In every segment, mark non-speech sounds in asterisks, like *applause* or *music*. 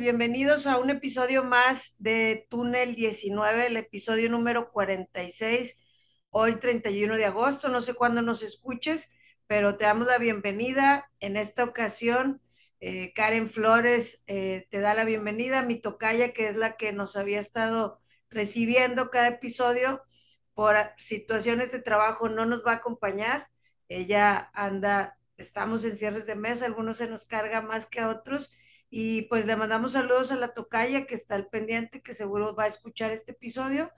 Bienvenidos a un episodio más de Túnel 19, el episodio número 46, hoy 31 de agosto. No sé cuándo nos escuches, pero te damos la bienvenida. En esta ocasión, eh, Karen Flores eh, te da la bienvenida, mi tocaya, que es la que nos había estado recibiendo cada episodio por situaciones de trabajo, no nos va a acompañar. Ella anda, estamos en cierres de mesa, algunos se nos carga más que a otros y pues le mandamos saludos a la tocaya que está al pendiente, que seguro va a escuchar este episodio.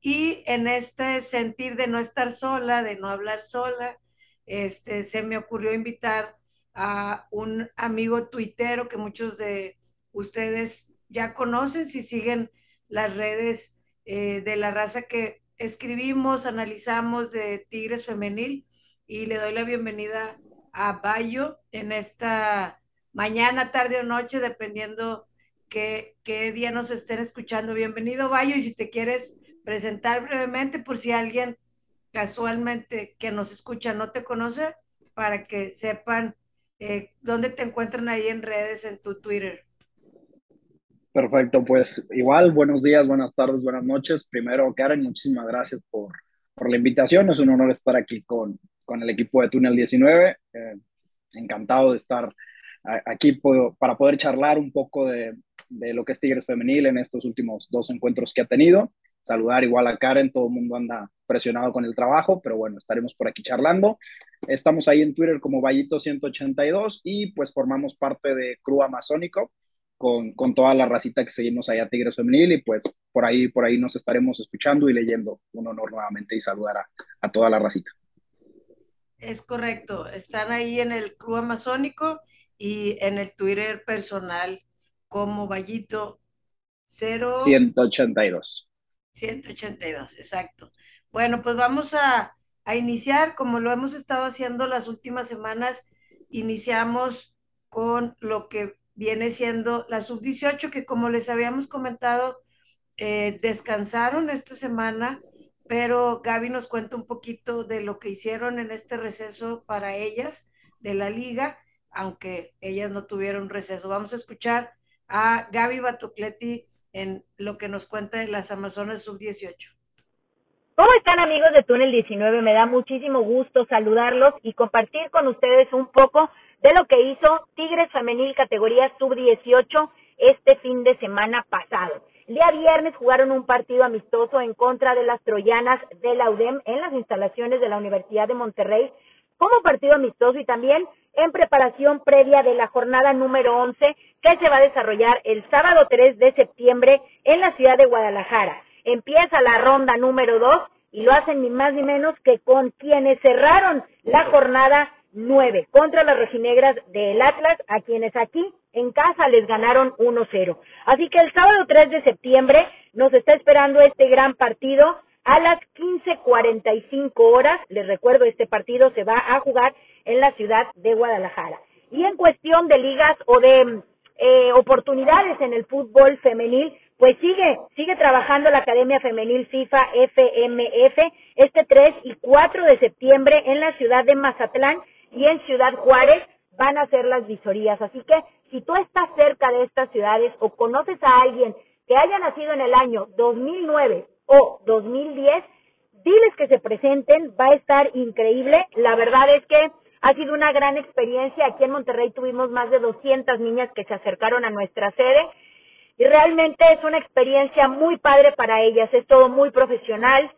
Y en este sentir de no estar sola, de no hablar sola, este, se me ocurrió invitar a un amigo tuitero que muchos de ustedes ya conocen si siguen las redes eh, de la raza que escribimos, analizamos de Tigres Femenil y le doy la bienvenida a Bayo en esta mañana, tarde o noche, dependiendo qué, qué día nos estén escuchando. Bienvenido, Bayo, y si te quieres presentar brevemente por si alguien casualmente que nos escucha no te conoce, para que sepan eh, dónde te encuentran ahí en redes, en tu Twitter. Perfecto, pues igual, buenos días, buenas tardes, buenas noches. Primero, Karen, muchísimas gracias por, por la invitación. Es un honor estar aquí con, con el equipo de Túnel 19. Eh, encantado de estar aquí para poder charlar un poco de, lo que es Tigres Femenil en estos últimos dos encuentros que ha tenido. Saludar igual a Karen, todo el mundo anda presionado con el trabajo, pero bueno, estaremos por aquí charlando. Estamos ahí en Twitter como Vallito182 y pues formamos parte de Crew Amazónico con, con, toda la racita que seguimos allá Tigres Femenil y pues por ahí, por ahí nos estaremos escuchando y leyendo. Un honor nuevamente y saludar a, a toda la racita. Es correcto, están ahí en el Crew Amazónico y en el Twitter personal como Vallito 0... 182. 182, exacto. Bueno, pues vamos a, a iniciar, como lo hemos estado haciendo las últimas semanas, iniciamos con lo que viene siendo la sub-18, que como les habíamos comentado, eh, descansaron esta semana, pero Gaby nos cuenta un poquito de lo que hicieron en este receso para ellas de la liga aunque ellas no tuvieron receso. Vamos a escuchar a Gaby Batocleti en lo que nos cuenta de las Amazonas Sub-18. ¿Cómo están amigos de Túnel 19? Me da muchísimo gusto saludarlos y compartir con ustedes un poco de lo que hizo Tigres Femenil categoría Sub-18 este fin de semana pasado. El día viernes jugaron un partido amistoso en contra de las troyanas de la UDEM en las instalaciones de la Universidad de Monterrey como partido amistoso y también en preparación previa de la jornada número 11 que se va a desarrollar el sábado 3 de septiembre en la ciudad de Guadalajara. Empieza la ronda número 2 y lo hacen ni más ni menos que con quienes cerraron la jornada 9 contra las rojinegras del Atlas, a quienes aquí en casa les ganaron 1-0. Así que el sábado 3 de septiembre nos está esperando este gran partido a las 15.45 horas. Les recuerdo, este partido se va a jugar en la ciudad de Guadalajara. Y en cuestión de ligas o de eh, oportunidades en el fútbol femenil, pues sigue, sigue trabajando la Academia Femenil FIFA FMF este 3 y 4 de septiembre en la ciudad de Mazatlán y en Ciudad Juárez van a hacer las visorías. Así que si tú estás cerca de estas ciudades o conoces a alguien que haya nacido en el año 2009 o 2010, diles que se presenten, va a estar increíble. La verdad es que ha sido una gran experiencia. Aquí en Monterrey tuvimos más de 200 niñas que se acercaron a nuestra sede y realmente es una experiencia muy padre para ellas. Es todo muy profesional,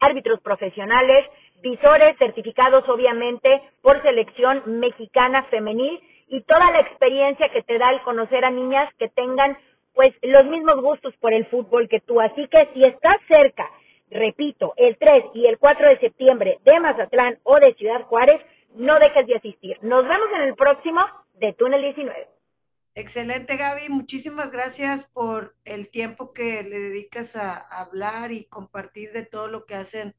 árbitros profesionales, visores certificados obviamente por selección mexicana femenil y toda la experiencia que te da el conocer a niñas que tengan pues los mismos gustos por el fútbol que tú. Así que si estás cerca, repito, el 3 y el 4 de septiembre de Mazatlán o de Ciudad Juárez, no dejes de asistir. Nos vemos en el próximo de Túnel 19. Excelente, Gaby. Muchísimas gracias por el tiempo que le dedicas a hablar y compartir de todo lo que hacen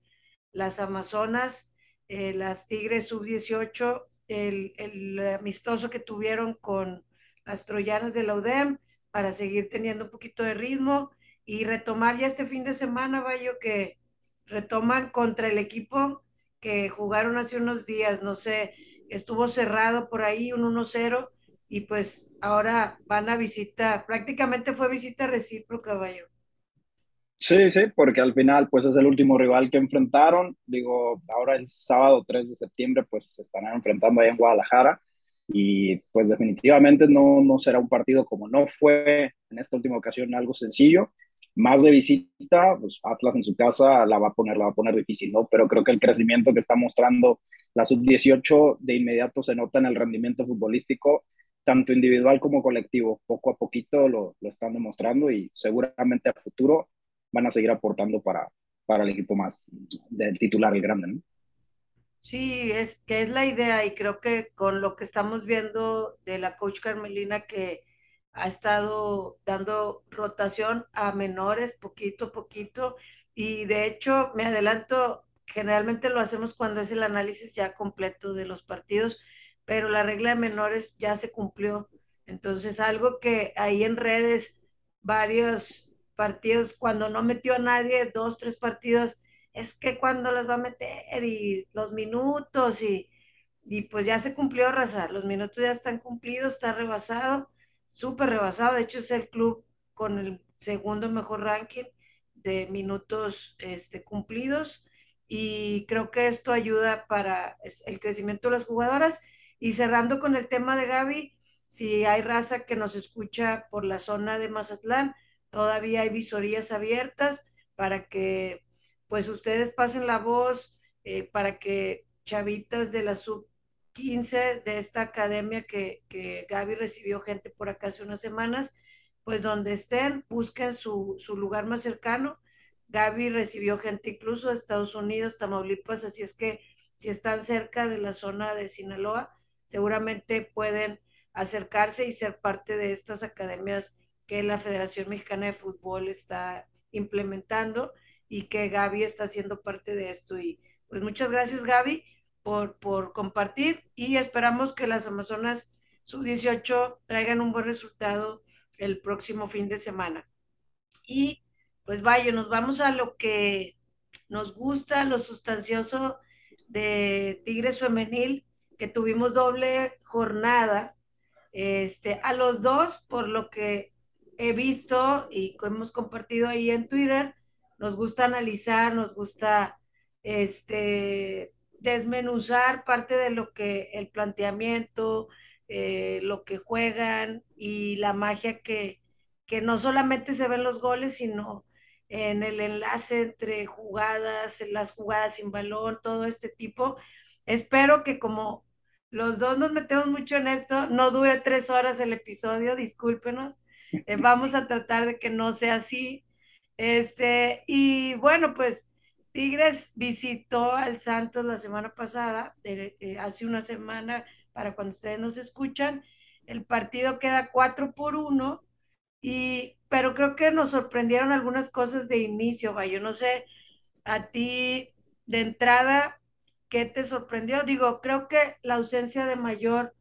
las Amazonas, eh, las Tigres Sub-18, el, el amistoso que tuvieron con las Troyanas de la UDEM para seguir teniendo un poquito de ritmo y retomar ya este fin de semana, Bayo, que retoman contra el equipo que jugaron hace unos días, no sé, estuvo cerrado por ahí un 1-0 y pues ahora van a visita, prácticamente fue visita recíproca, vaya. Sí, sí, porque al final pues es el último rival que enfrentaron. Digo, ahora el sábado 3 de septiembre pues se estarán enfrentando ahí en Guadalajara y pues definitivamente no, no será un partido como no fue en esta última ocasión algo sencillo. Más de visita, pues Atlas en su casa la va a poner, la va a poner difícil, ¿no? Pero creo que el crecimiento que está mostrando la sub-18 de inmediato se nota en el rendimiento futbolístico, tanto individual como colectivo. Poco a poquito lo, lo están demostrando y seguramente a futuro van a seguir aportando para, para el equipo más del titular, el grande, ¿no? Sí, es que es la idea y creo que con lo que estamos viendo de la coach Carmelina que ha estado dando rotación a menores poquito a poquito y de hecho me adelanto, generalmente lo hacemos cuando es el análisis ya completo de los partidos, pero la regla de menores ya se cumplió. Entonces algo que ahí en redes varios partidos, cuando no metió a nadie, dos, tres partidos, es que cuando los va a meter y los minutos y, y pues ya se cumplió arrasar, los minutos ya están cumplidos, está rebasado, súper rebasado, de hecho es el club con el segundo mejor ranking de minutos este, cumplidos y creo que esto ayuda para el crecimiento de las jugadoras. Y cerrando con el tema de Gaby, si hay raza que nos escucha por la zona de Mazatlán, todavía hay visorías abiertas para que pues ustedes pasen la voz, eh, para que chavitas de la sub 15 de esta academia que, que Gaby recibió gente por acá hace unas semanas, pues donde estén, busquen su, su lugar más cercano. Gaby recibió gente incluso de Estados Unidos, Tamaulipas, así es que si están cerca de la zona de Sinaloa, seguramente pueden acercarse y ser parte de estas academias que la Federación Mexicana de Fútbol está implementando y que Gaby está haciendo parte de esto. Y pues muchas gracias Gaby por, por compartir y esperamos que las Amazonas sub-18 traigan un buen resultado el próximo fin de semana. Y pues vaya, nos vamos a lo que nos gusta, lo sustancioso de Tigres Femenil, que tuvimos doble jornada. Este, a los dos, por lo que he visto y hemos compartido ahí en Twitter, nos gusta analizar, nos gusta este, desmenuzar parte de lo que el planteamiento, eh, lo que juegan y la magia que, que no solamente se ven los goles, sino en el enlace entre jugadas, las jugadas sin balón, todo este tipo. Espero que como los dos nos metemos mucho en esto, no dure tres horas el episodio, discúlpenos, eh, vamos a tratar de que no sea así. Este, y bueno, pues Tigres visitó al Santos la semana pasada, eh, hace una semana, para cuando ustedes nos escuchan. El partido queda 4 por 1, y, pero creo que nos sorprendieron algunas cosas de inicio, va. Yo no sé, a ti de entrada, ¿qué te sorprendió? Digo, creo que la ausencia de Mayor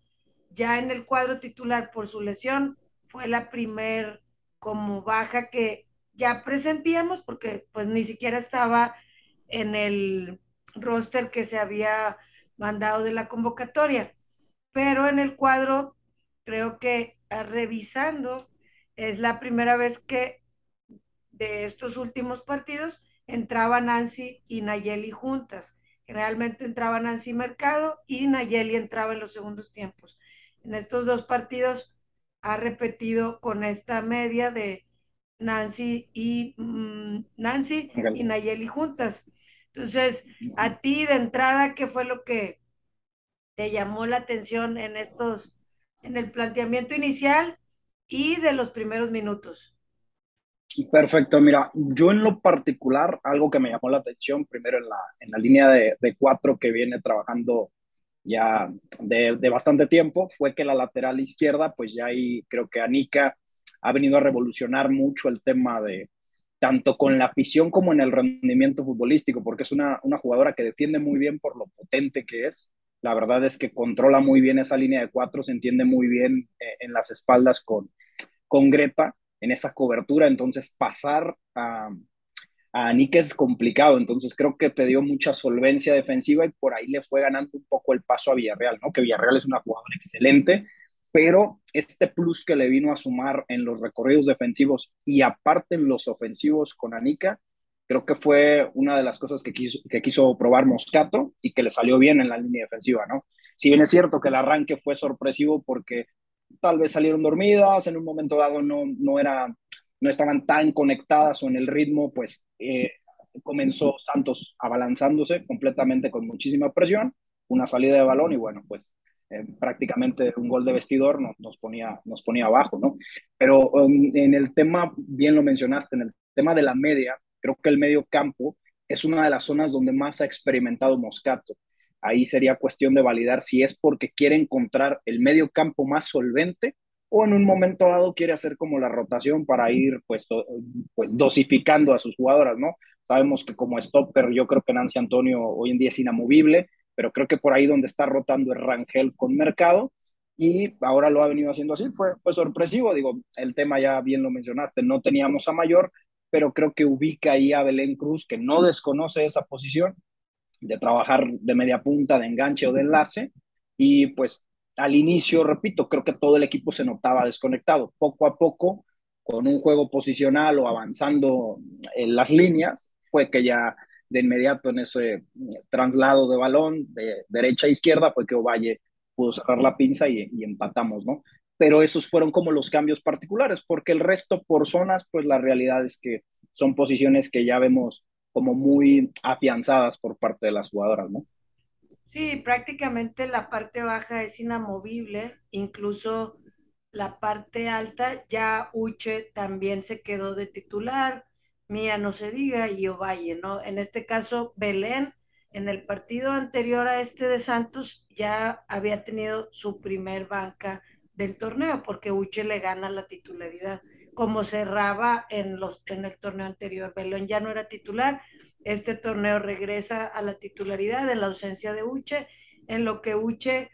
ya en el cuadro titular por su lesión fue la primer como baja que ya presentíamos porque pues ni siquiera estaba en el roster que se había mandado de la convocatoria. Pero en el cuadro, creo que ah, revisando, es la primera vez que de estos últimos partidos entraban Nancy y Nayeli juntas. Generalmente entraba Nancy Mercado y Nayeli entraba en los segundos tiempos. En estos dos partidos ha repetido con esta media de Nancy y mm, Nancy y Nayeli juntas. Entonces, a ti de entrada, ¿qué fue lo que te llamó la atención en estos, en el planteamiento inicial y de los primeros minutos? Perfecto, mira, yo en lo particular, algo que me llamó la atención, primero en la, en la línea de, de cuatro que viene trabajando ya de, bastante tiempo fue que la lateral izquierda, pues ya ahí creo que Anika ha venido a revolucionar mucho el tema de tanto con la afición como en el rendimiento futbolístico, porque es una, una jugadora que defiende muy bien por lo potente que es. La verdad es que controla muy bien esa línea de cuatro, se entiende muy bien eh, en las espaldas con, con Greta en esa cobertura, entonces pasar a, a es complicado, entonces creo que te dio mucha solvencia defensiva y por ahí le fue ganando un poco el paso a Villarreal, ¿no? Que Villarreal es una jugadora excelente, pero este plus que le vino a sumar en los recorridos defensivos y aparte en los ofensivos con Anica, creo que fue una de las cosas que quiso, que quiso probar Moscato y que le salió bien en la línea defensiva, ¿no? Si bien es cierto que el arranque fue sorpresivo porque tal vez salieron dormidas, en un momento dado no, no, era, no estaban tan conectadas o en el ritmo, pues eh, comenzó Santos abalanzándose completamente con muchísima presión, una salida de balón y bueno, pues eh, prácticamente un gol de vestidor nos, nos, ponía, nos ponía abajo, ¿no? Pero um, en el tema, bien lo mencionaste, en el tema de la media, creo que el medio campo es una de las zonas donde más ha experimentado Moscato. Ahí sería cuestión de validar si es porque quiere encontrar el medio campo más solvente o en un momento dado quiere hacer como la rotación para ir pues, pues dosificando a sus jugadoras, ¿no? Sabemos que como stopper yo creo que Nancy Antonio hoy en día es inamovible, pero creo que por ahí donde está rotando es Rangel con Mercado y ahora lo ha venido haciendo así, fue, fue sorpresivo, digo, el tema ya bien lo mencionaste, no teníamos a Mayor, pero creo que ubica ahí a Belén Cruz, que no desconoce esa posición de trabajar de media punta, de enganche o de enlace, y pues al inicio, repito, creo que todo el equipo se notaba desconectado. Poco a poco, con un juego posicional o avanzando en las líneas, fue que ya de inmediato en ese eh, traslado de balón de derecha a izquierda fue que Ovalle pudo cerrar la pinza y, y, empatamos, ¿no? Pero esos fueron como los cambios particulares, porque el resto por zonas, pues la realidad es que son posiciones que ya vemos como muy afianzadas por parte de las jugadoras, ¿no? Sí, prácticamente la parte baja es inamovible, incluso la parte alta, ya Uche también se quedó de titular, Mía no se diga y Ovalle, ¿no? En este caso, Belén, en el partido anterior a este de Santos, ya había tenido su primer banca del torneo, porque Uche le gana la titularidad, como cerraba en, los, en el torneo anterior. Belén ya no era titular, este torneo regresa a la titularidad en la ausencia de Uche, en lo que Uche,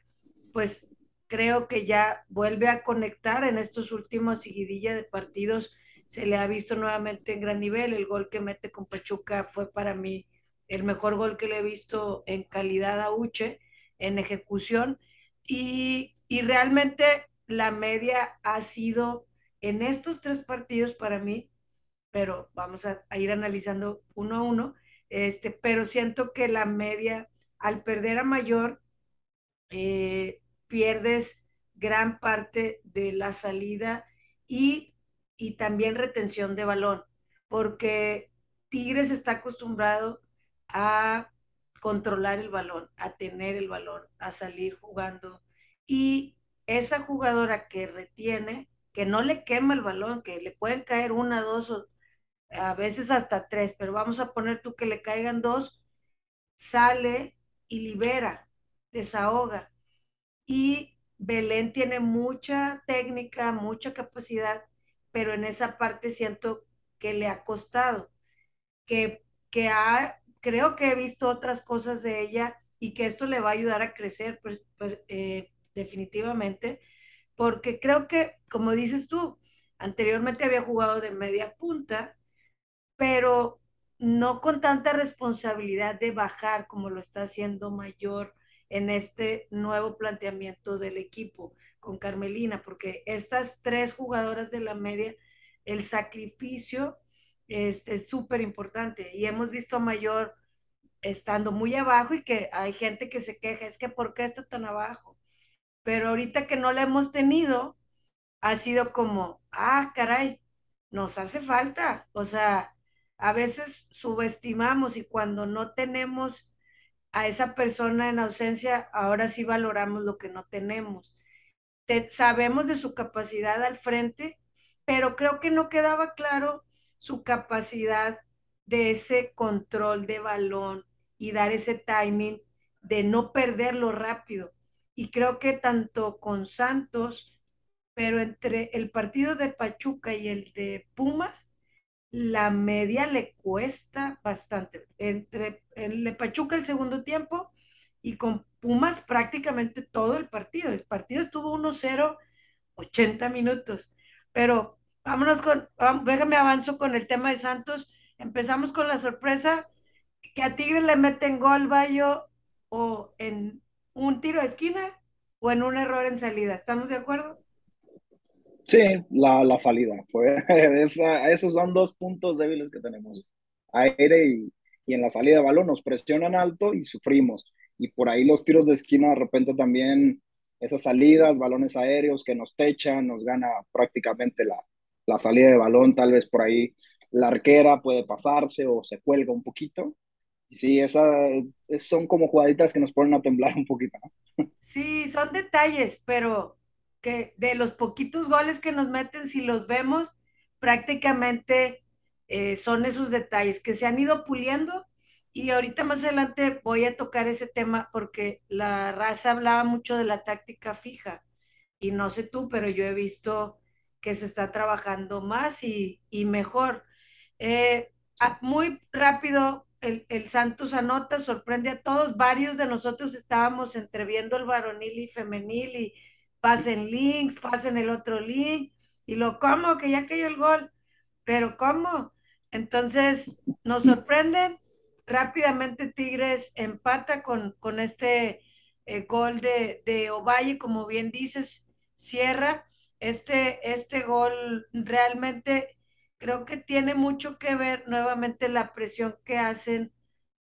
pues creo que ya vuelve a conectar en estos últimos seguidilla de partidos se le ha visto nuevamente en gran nivel. El gol que mete con Pachuca fue para mí el mejor gol que le he visto en calidad a Uche, en ejecución. Y, y realmente la media ha sido en estos tres partidos para mí, pero vamos a, ir analizando uno a uno, este, pero siento que la media, al perder a mayor, eh, pierdes gran parte de la salida y y también retención de balón, porque Tigres está acostumbrado a controlar el balón, a tener el balón, a salir jugando. Y esa jugadora que retiene, que no le quema el balón, que le pueden caer una, dos o a veces hasta tres, pero vamos a poner tú que le caigan dos, sale y libera, desahoga. Y Belén tiene mucha técnica, mucha capacidad pero en esa parte siento que le ha costado, que, que ha, creo que he visto otras cosas de ella y que esto le va a ayudar a crecer pues, pues, eh, definitivamente, porque creo que, como dices tú, anteriormente había jugado de media punta, pero no con tanta responsabilidad de bajar como lo está haciendo mayor en este nuevo planteamiento del equipo con Carmelina, porque estas tres jugadoras de la media, el sacrificio es súper importante y hemos visto a Mayor estando muy abajo y que hay gente que se queja, es que ¿por qué está tan abajo? Pero ahorita que no la hemos tenido, ha sido como, ah, caray, nos hace falta. O sea, a veces subestimamos y cuando no tenemos a esa persona en ausencia, ahora sí valoramos lo que no tenemos sabemos de su capacidad al frente, pero creo que no quedaba claro su capacidad de ese control de balón y dar ese timing de no perderlo rápido. Y creo que tanto con Santos, pero entre el partido de Pachuca y el de Pumas, la media le cuesta bastante. Entre el de Pachuca el segundo tiempo y con Pumas prácticamente todo el partido. El partido estuvo 1-0, 80 minutos. Pero vámonos con, déjame avanzo con el tema de Santos. Empezamos con la sorpresa que a Tigres le meten gol Bayo o en un tiro de esquina o en un error en salida. ¿Estamos de acuerdo? Sí, la, la salida. Fue, *laughs* esos son dos puntos débiles que tenemos. Aire y, y en la salida de balón nos presionan alto y sufrimos. Y por ahí los tiros de esquina de repente también esas salidas, balones aéreos que nos techan, nos gana prácticamente la, la salida de balón, tal vez por ahí la arquera puede pasarse o se cuelga un poquito. Sí, esas son como jugaditas que nos ponen a temblar un poquito. Sí, son detalles, pero que de los poquitos goles que nos meten, si los vemos, prácticamente eh, son esos detalles que se han ido puliendo. Y ahorita más adelante voy a tocar ese tema porque la raza hablaba mucho de la táctica fija. Y no sé tú, pero yo he visto que se está trabajando más y, mejor. Eh, muy rápido, el, el, Santos anota, sorprende a todos. Varios de nosotros estábamos entreviendo el varonil y femenil y pasen links, pasen el otro link. Y lo, ¿cómo? Que ya cayó el gol. Pero ¿cómo? Entonces, nos sorprenden. Rápidamente Tigres empata con, con este eh, gol de, de Ovalle, como bien dices, cierra. Este, este gol realmente creo que tiene mucho que ver nuevamente la presión que hacen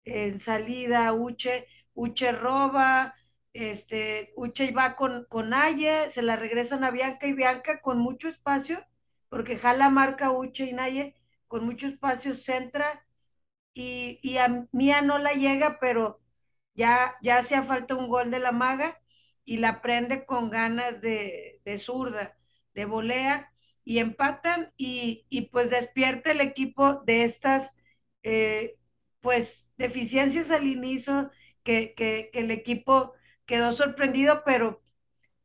en salida Uche, Uche roba, este, Uche va con, con Aye, se la regresan a Bianca y Bianca con mucho espacio, porque jala marca Uche y Naye, con mucho espacio centra y, y a Mía no la llega, pero ya, ya hacía falta un gol de la maga y la prende con ganas de, de zurda de volea y empatan y, pues despierta el equipo de estas eh, pues deficiencias al inicio que, el equipo quedó sorprendido, pero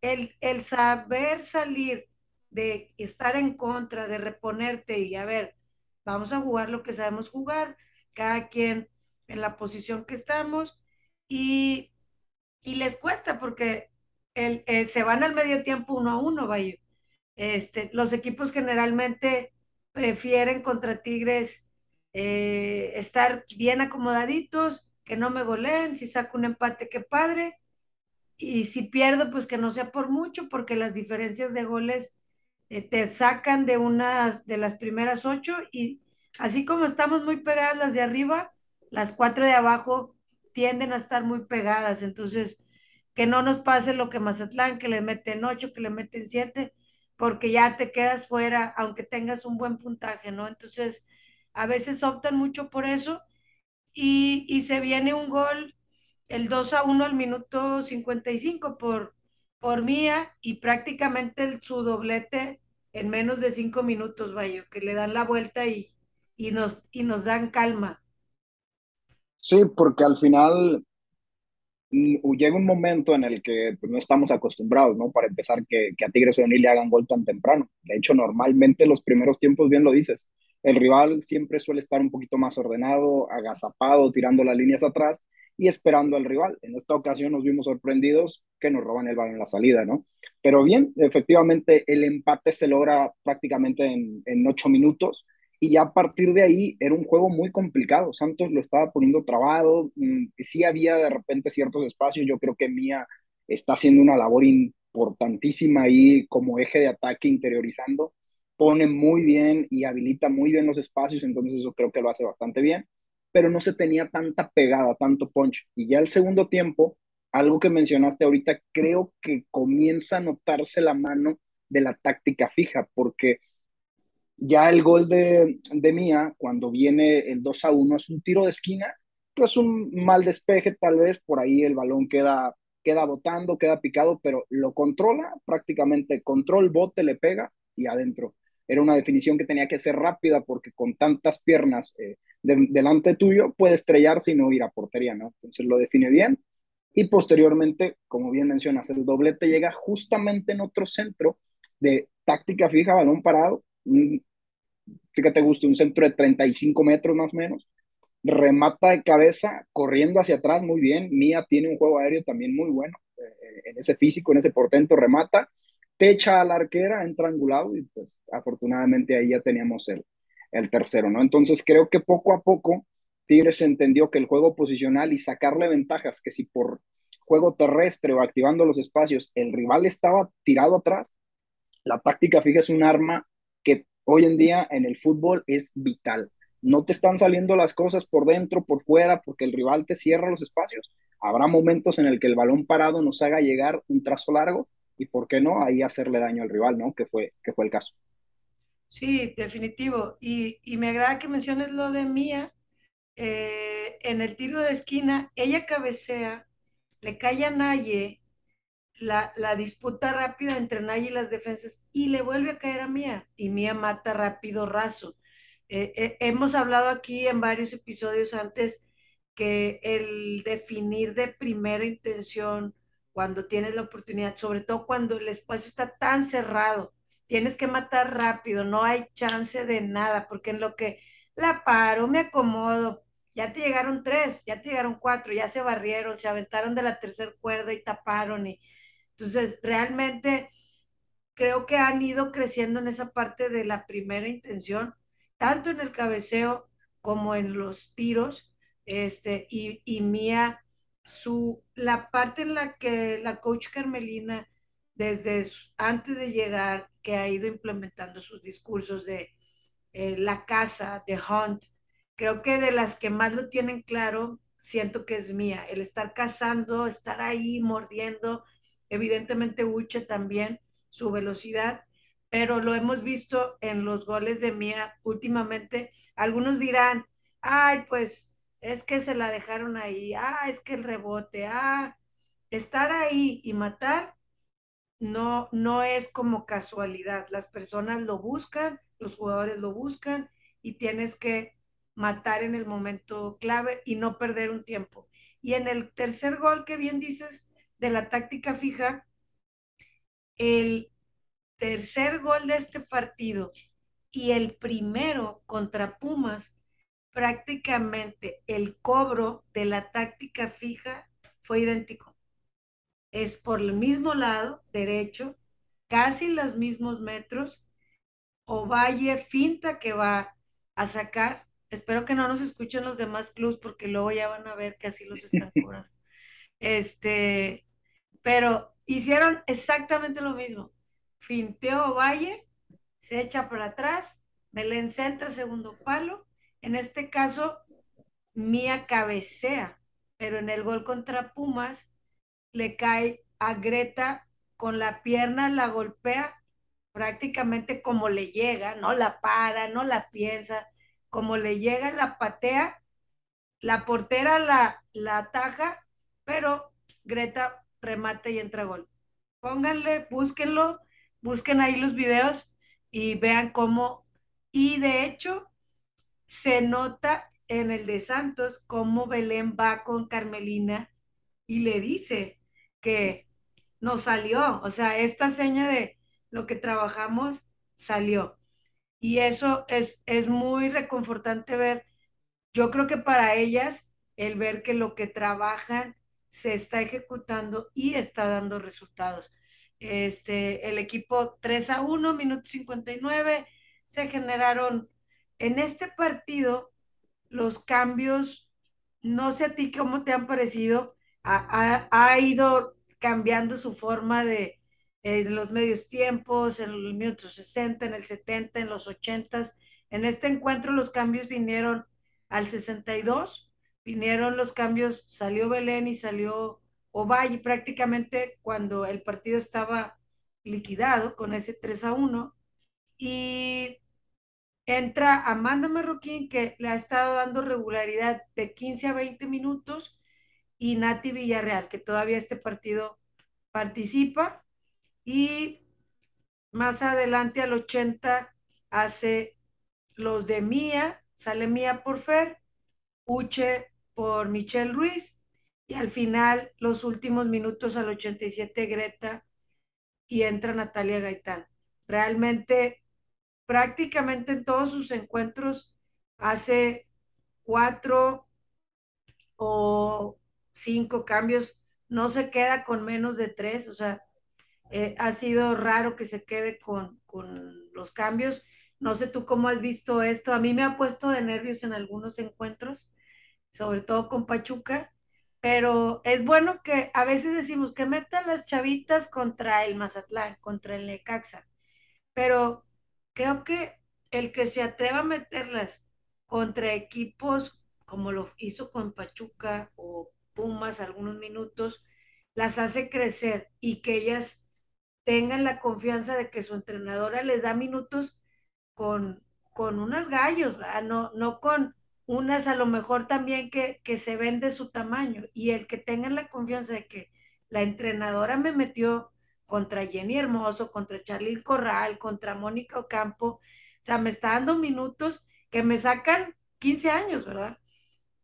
el, el saber salir de estar en contra, de reponerte y a ver, vamos a jugar lo que sabemos jugar, cada quien en la posición que estamos y, les cuesta porque el, se van al medio tiempo uno a uno, vaya. Este, los equipos generalmente prefieren contra Tigres eh, estar bien acomodaditos, que no me goleen, si saco un empate, qué padre, y si pierdo, pues que no sea por mucho, porque las diferencias de goles eh, te sacan de una de las primeras ocho, y así como estamos muy pegadas las de arriba, las cuatro de abajo tienden a estar muy pegadas, entonces que no nos pase lo que Mazatlán, que le meten ocho, que le meten siete, porque ya te quedas fuera, aunque tengas un buen puntaje, ¿no? Entonces, a veces optan mucho por eso y, se viene un gol, el 2 a 1 al minuto 55 por, por Mía y prácticamente el, su doblete en menos de cinco minutos, vaya, que le dan la vuelta y, y, nos, y nos dan calma. Sí, porque al final llega un momento en el que pues, no estamos acostumbrados, ¿no? Para empezar, que, que a Tigres o le hagan gol tan temprano. De hecho, normalmente los primeros tiempos, bien lo dices, el rival siempre suele estar un poquito más ordenado, agazapado, tirando las líneas atrás y esperando al rival. En esta ocasión nos vimos sorprendidos que nos roban el balón en la salida, ¿no? Pero bien, efectivamente, el empate se logra prácticamente en, en ocho minutos y ya a partir de ahí era un juego muy complicado. Santos lo estaba poniendo trabado, mm, sí había de repente ciertos espacios, yo creo que Mía está haciendo una labor importantísima ahí como eje de ataque interiorizando, pone muy bien y habilita muy bien los espacios, entonces eso creo que lo hace bastante bien, pero no se tenía tanta pegada, tanto punch. Y ya el segundo tiempo, algo que mencionaste ahorita, creo que comienza a notarse la mano de la táctica fija, porque ya el gol de, de Mía, cuando viene el 2 a 1, es un tiro de esquina, que es un mal despeje tal vez, por ahí el balón queda, queda botando, queda picado, pero lo controla, prácticamente control, bote, le pega y adentro. Era una definición que tenía que ser rápida porque con tantas piernas eh, delante tuyo puede estrellarse y no ir a portería, ¿no? Entonces lo define bien y posteriormente, como bien mencionas, el doblete llega justamente en otro centro de táctica fija, balón parado, que te guste, un centro de 35 metros más o menos, remata de cabeza, corriendo hacia atrás muy bien, Mía tiene un juego aéreo también muy bueno, eh, en ese físico, en ese portento, remata, te echa a la arquera, entra angulado y pues afortunadamente ahí ya teníamos el, el tercero, ¿no? Entonces creo que poco a poco Tigres entendió que el juego posicional y sacarle ventajas, que si por juego terrestre o activando los espacios, el rival estaba tirado atrás, la táctica fija es un arma que hoy en día en el fútbol es vital. No te están saliendo las cosas por dentro, por fuera, porque el rival te cierra los espacios. Habrá momentos en el que el balón parado nos haga llegar un trazo largo y, ¿por qué no? Ahí hacerle daño al rival, ¿no? Que fue, que fue el caso. Sí, definitivo. Y, y me agrada que menciones lo de Mía. Eh, en el tiro de esquina, ella cabecea, le cae a Naye, la, disputa rápida entre Naye y las defensas y le vuelve a caer a Mía y Mía mata rápido raso. Eh, eh, hemos hablado aquí en varios episodios antes que el definir de primera intención cuando tienes la oportunidad, sobre todo cuando el espacio está tan cerrado, tienes que matar rápido, no hay chance de nada, porque en lo que la paro, me acomodo, ya te llegaron tres, ya te llegaron cuatro, ya se barrieron, se aventaron de la tercera cuerda y taparon. Y, entonces, realmente creo que han ido creciendo en esa parte de la primera intención, tanto en el cabeceo como en los tiros, este, y, y Mía, su, la parte en la que la coach Carmelina, desde antes de llegar, que ha ido implementando sus discursos de eh, la casa, de Hunt, creo que de las que más lo tienen claro, siento que es mía, el estar cazando, estar ahí mordiendo, evidentemente Uche también, su velocidad, pero lo hemos visto en los goles de Mía últimamente. Algunos dirán, ay, pues es que se la dejaron ahí, ah, es que el rebote, ah, estar ahí y matar no, no es como casualidad. Las personas lo buscan, los jugadores lo buscan y tienes que matar en el momento clave y no perder un tiempo. Y en el tercer gol que bien dices de la táctica fija, el tercer gol de este partido y el primero contra Pumas, prácticamente el cobro de la táctica fija fue idéntico. Es por el mismo lado, derecho, casi los mismos metros, Ovalle finta que va a sacar. Espero que no nos escuchen los demás clubs porque luego ya van a ver que así los están cobrando. *laughs* Este, pero hicieron exactamente lo mismo. Finteó Valle, se echa para atrás, Belén centra segundo palo. En este caso, Mía cabecea, pero en el gol contra Pumas le cae a Greta con la pierna, la golpea prácticamente como le llega, no la para, no la piensa, como le llega, la patea, la portera la, la ataja, pero Greta remata y entra gol. Pónganle, búsquenlo, busquen ahí los videos y vean cómo, y de hecho, se nota en el de Santos cómo Belén va con Carmelina y le dice que no salió, o sea, esta seña de lo que trabajamos salió. Y eso es, es muy reconfortante ver. Yo creo que para ellas, el ver que lo que trabajan se está ejecutando y está dando resultados. Este, el equipo 3 a 1, minuto 59, se generaron en este partido los cambios, no sé a ti cómo te han parecido, ha, ha ido cambiando su forma de, en los medios tiempos, en los minutos 60, en el 70, en los 80. En este encuentro los cambios vinieron al 62, vinieron los cambios, salió Belén y salió Ovalle prácticamente cuando el partido estaba liquidado con ese 3 a 1. Y entra Amanda Marroquín, que le ha estado dando regularidad de 15 a 20 minutos, y Nati Villarreal, que todavía este partido participa y más adelante al 80 hace los de Mía, sale Mía por Fer, Uche por Michelle Ruiz y al final los últimos minutos al 87 Greta y entra Natalia Gaitán. Realmente prácticamente en todos sus encuentros hace cuatro o cinco cambios, no se queda con menos de tres, o sea, eh, ha sido raro que se quede con, los cambios. No sé tú cómo has visto esto. A mí me ha puesto de nervios en algunos encuentros, sobre todo con Pachuca, pero es bueno que a veces decimos que metan las chavitas contra el Mazatlán, contra el Necaxa, pero creo que el que se atreva a meterlas contra equipos como lo hizo con Pachuca o Pumas algunos minutos, las hace crecer y que ellas tengan la confianza de que su entrenadora les da minutos con, con unas gallos, No, no con unas a lo mejor también que, que se ven de su tamaño y el que tengan la confianza de que la entrenadora me metió contra Jenny Hermoso, contra Charly Corral, contra Mónica Ocampo, o sea, me está dando minutos que me sacan 15 años, ¿verdad?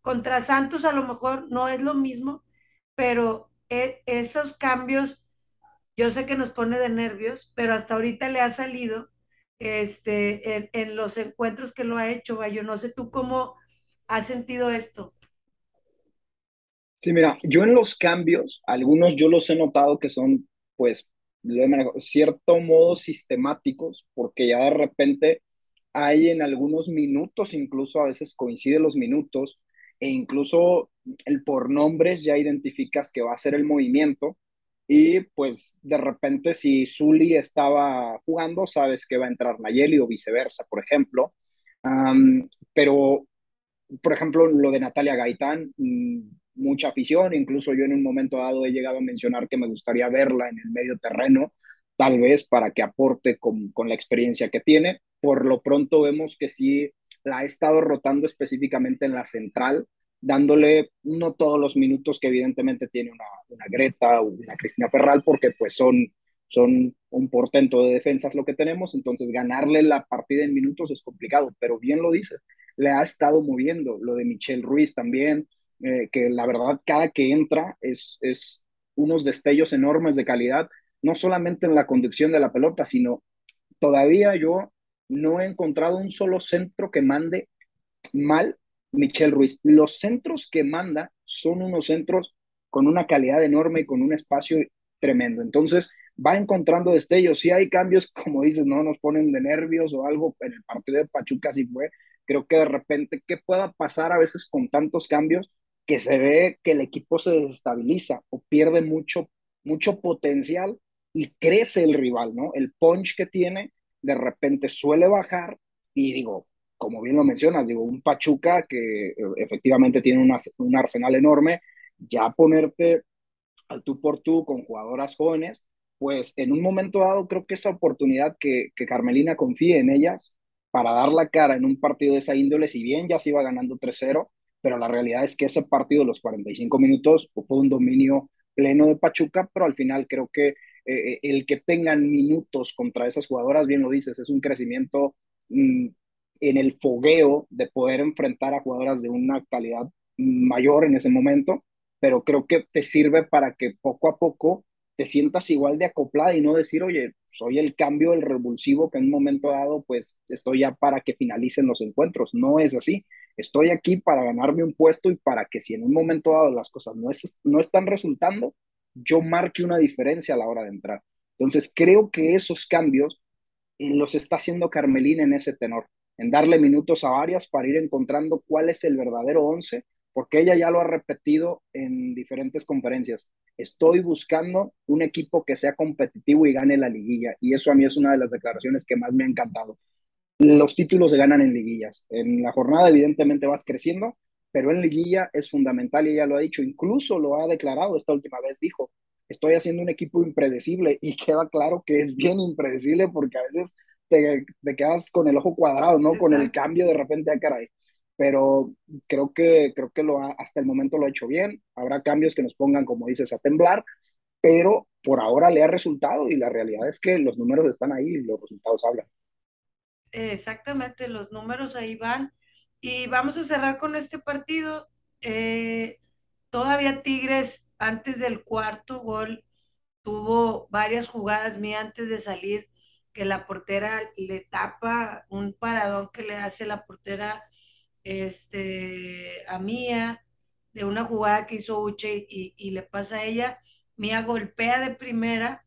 Contra Santos a lo mejor no es lo mismo, pero e, esos cambios, yo sé que nos pone de nervios, pero hasta ahorita le ha salido este, en, en los encuentros que lo ha hecho, yo no sé tú cómo has sentido esto. Sí, mira, yo en los cambios, algunos yo los he notado que son, pues, de cierto modo sistemáticos, porque ya de repente hay en algunos minutos, incluso a veces coinciden los minutos, e incluso el por nombres ya identificas que va a ser el movimiento, y pues de repente si Zully estaba jugando, sabes que va a entrar Nayeli o viceversa, por ejemplo. pero, por ejemplo, lo de Natalia Gaitán, mm, mucha afición, incluso yo en un momento dado he llegado a mencionar que me gustaría verla en el medio terreno, tal vez para que aporte con, con la experiencia que tiene. Por lo pronto vemos que sí la ha estado rotando específicamente en la central, dándole no todos los minutos que evidentemente tiene una, Greta o una Cristina Ferral, porque pues son, son un portento de defensas lo que tenemos, entonces ganarle la partida en minutos es complicado, pero bien lo dice, le ha estado moviendo, lo de Michelle Ruiz también, eh, que la verdad cada que entra es, es unos destellos enormes de calidad, no solamente en la conducción de la pelota, sino todavía yo no he encontrado un solo centro que mande mal Michelle Ruiz. Los centros que manda son unos centros con una calidad enorme y con un espacio tremendo. Entonces, va encontrando destellos. Si hay cambios, *laughs* como dices, no nos ponen de nervios o algo, en el partido de Pachuca sí fue. Creo que de repente, ¿qué pueda pasar a veces con tantos cambios? que se ve que el equipo se desestabiliza o pierde mucho, mucho potencial y crece el rival, ¿no? El punch que tiene de repente suele bajar y digo, como bien lo mencionas, digo, un Pachuca que eh, efectivamente tiene un arsenal enorme, ya ponerte al tú por tú con jugadoras jóvenes, pues en un momento dado creo que esa oportunidad que, Carmelina confíe en ellas para dar la cara en un partido de esa índole, si bien ya se iba ganando 3-0, pero la realidad es que ese partido, los 45 minutos, fue un dominio pleno de Pachuca, pero al final creo que eh, eh, el que tengan minutos contra esas jugadoras, bien lo dices, es un crecimiento mm, en el fogueo de poder enfrentar a jugadoras de una calidad mayor en ese momento, pero creo que te sirve para que poco a poco te sientas igual de acoplada y no decir, oye, soy el cambio, el revulsivo que en un momento dado, pues estoy ya para que finalicen los encuentros. No es así. Estoy aquí para ganarme un puesto y para que si en un momento dado las cosas no, es, no están resultando, yo marque una diferencia a la hora de entrar. Entonces, creo que esos cambios eh, los está haciendo Carmelina en ese tenor, en darle minutos a varias para ir encontrando cuál es el verdadero once, porque ella ya lo ha repetido en diferentes conferencias. Estoy buscando un equipo que sea competitivo y gane la liguilla, y eso a mí es una de las declaraciones que más me ha encantado los títulos se ganan en liguillas. En la jornada evidentemente vas creciendo, pero en liguilla es fundamental y ella lo ha dicho, incluso lo ha declarado esta última vez, dijo, estoy haciendo un equipo impredecible y queda claro que es bien impredecible porque a veces te, quedas con el ojo cuadrado, ¿no? Con el cambio de repente a ah, caray. Pero creo que, creo que lo hasta el momento lo ha hecho bien. Habrá cambios que nos pongan, como dices, a temblar, pero por ahora le ha resultado y la realidad es que los números están ahí y los resultados hablan. Exactamente, los números ahí van. Y vamos a cerrar con este partido. Eh, todavía Tigres, antes del cuarto gol, tuvo varias jugadas mías antes de salir, que la portera le tapa un paradón que le hace la portera este, a Mía, de una jugada que hizo Uche y, y le pasa a ella. Mía golpea de primera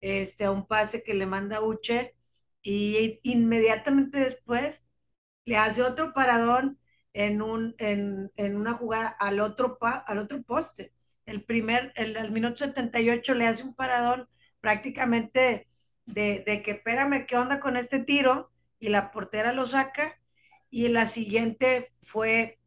este, a un pase que le manda Uche y inmediatamente después le hace otro paradón en, un, en, en una jugada al otro, pa, al otro poste. El primer, el, al minuto 78 le hace un paradón prácticamente de, de que espérame, ¿qué onda con este tiro? Y la portera lo saca y la siguiente fue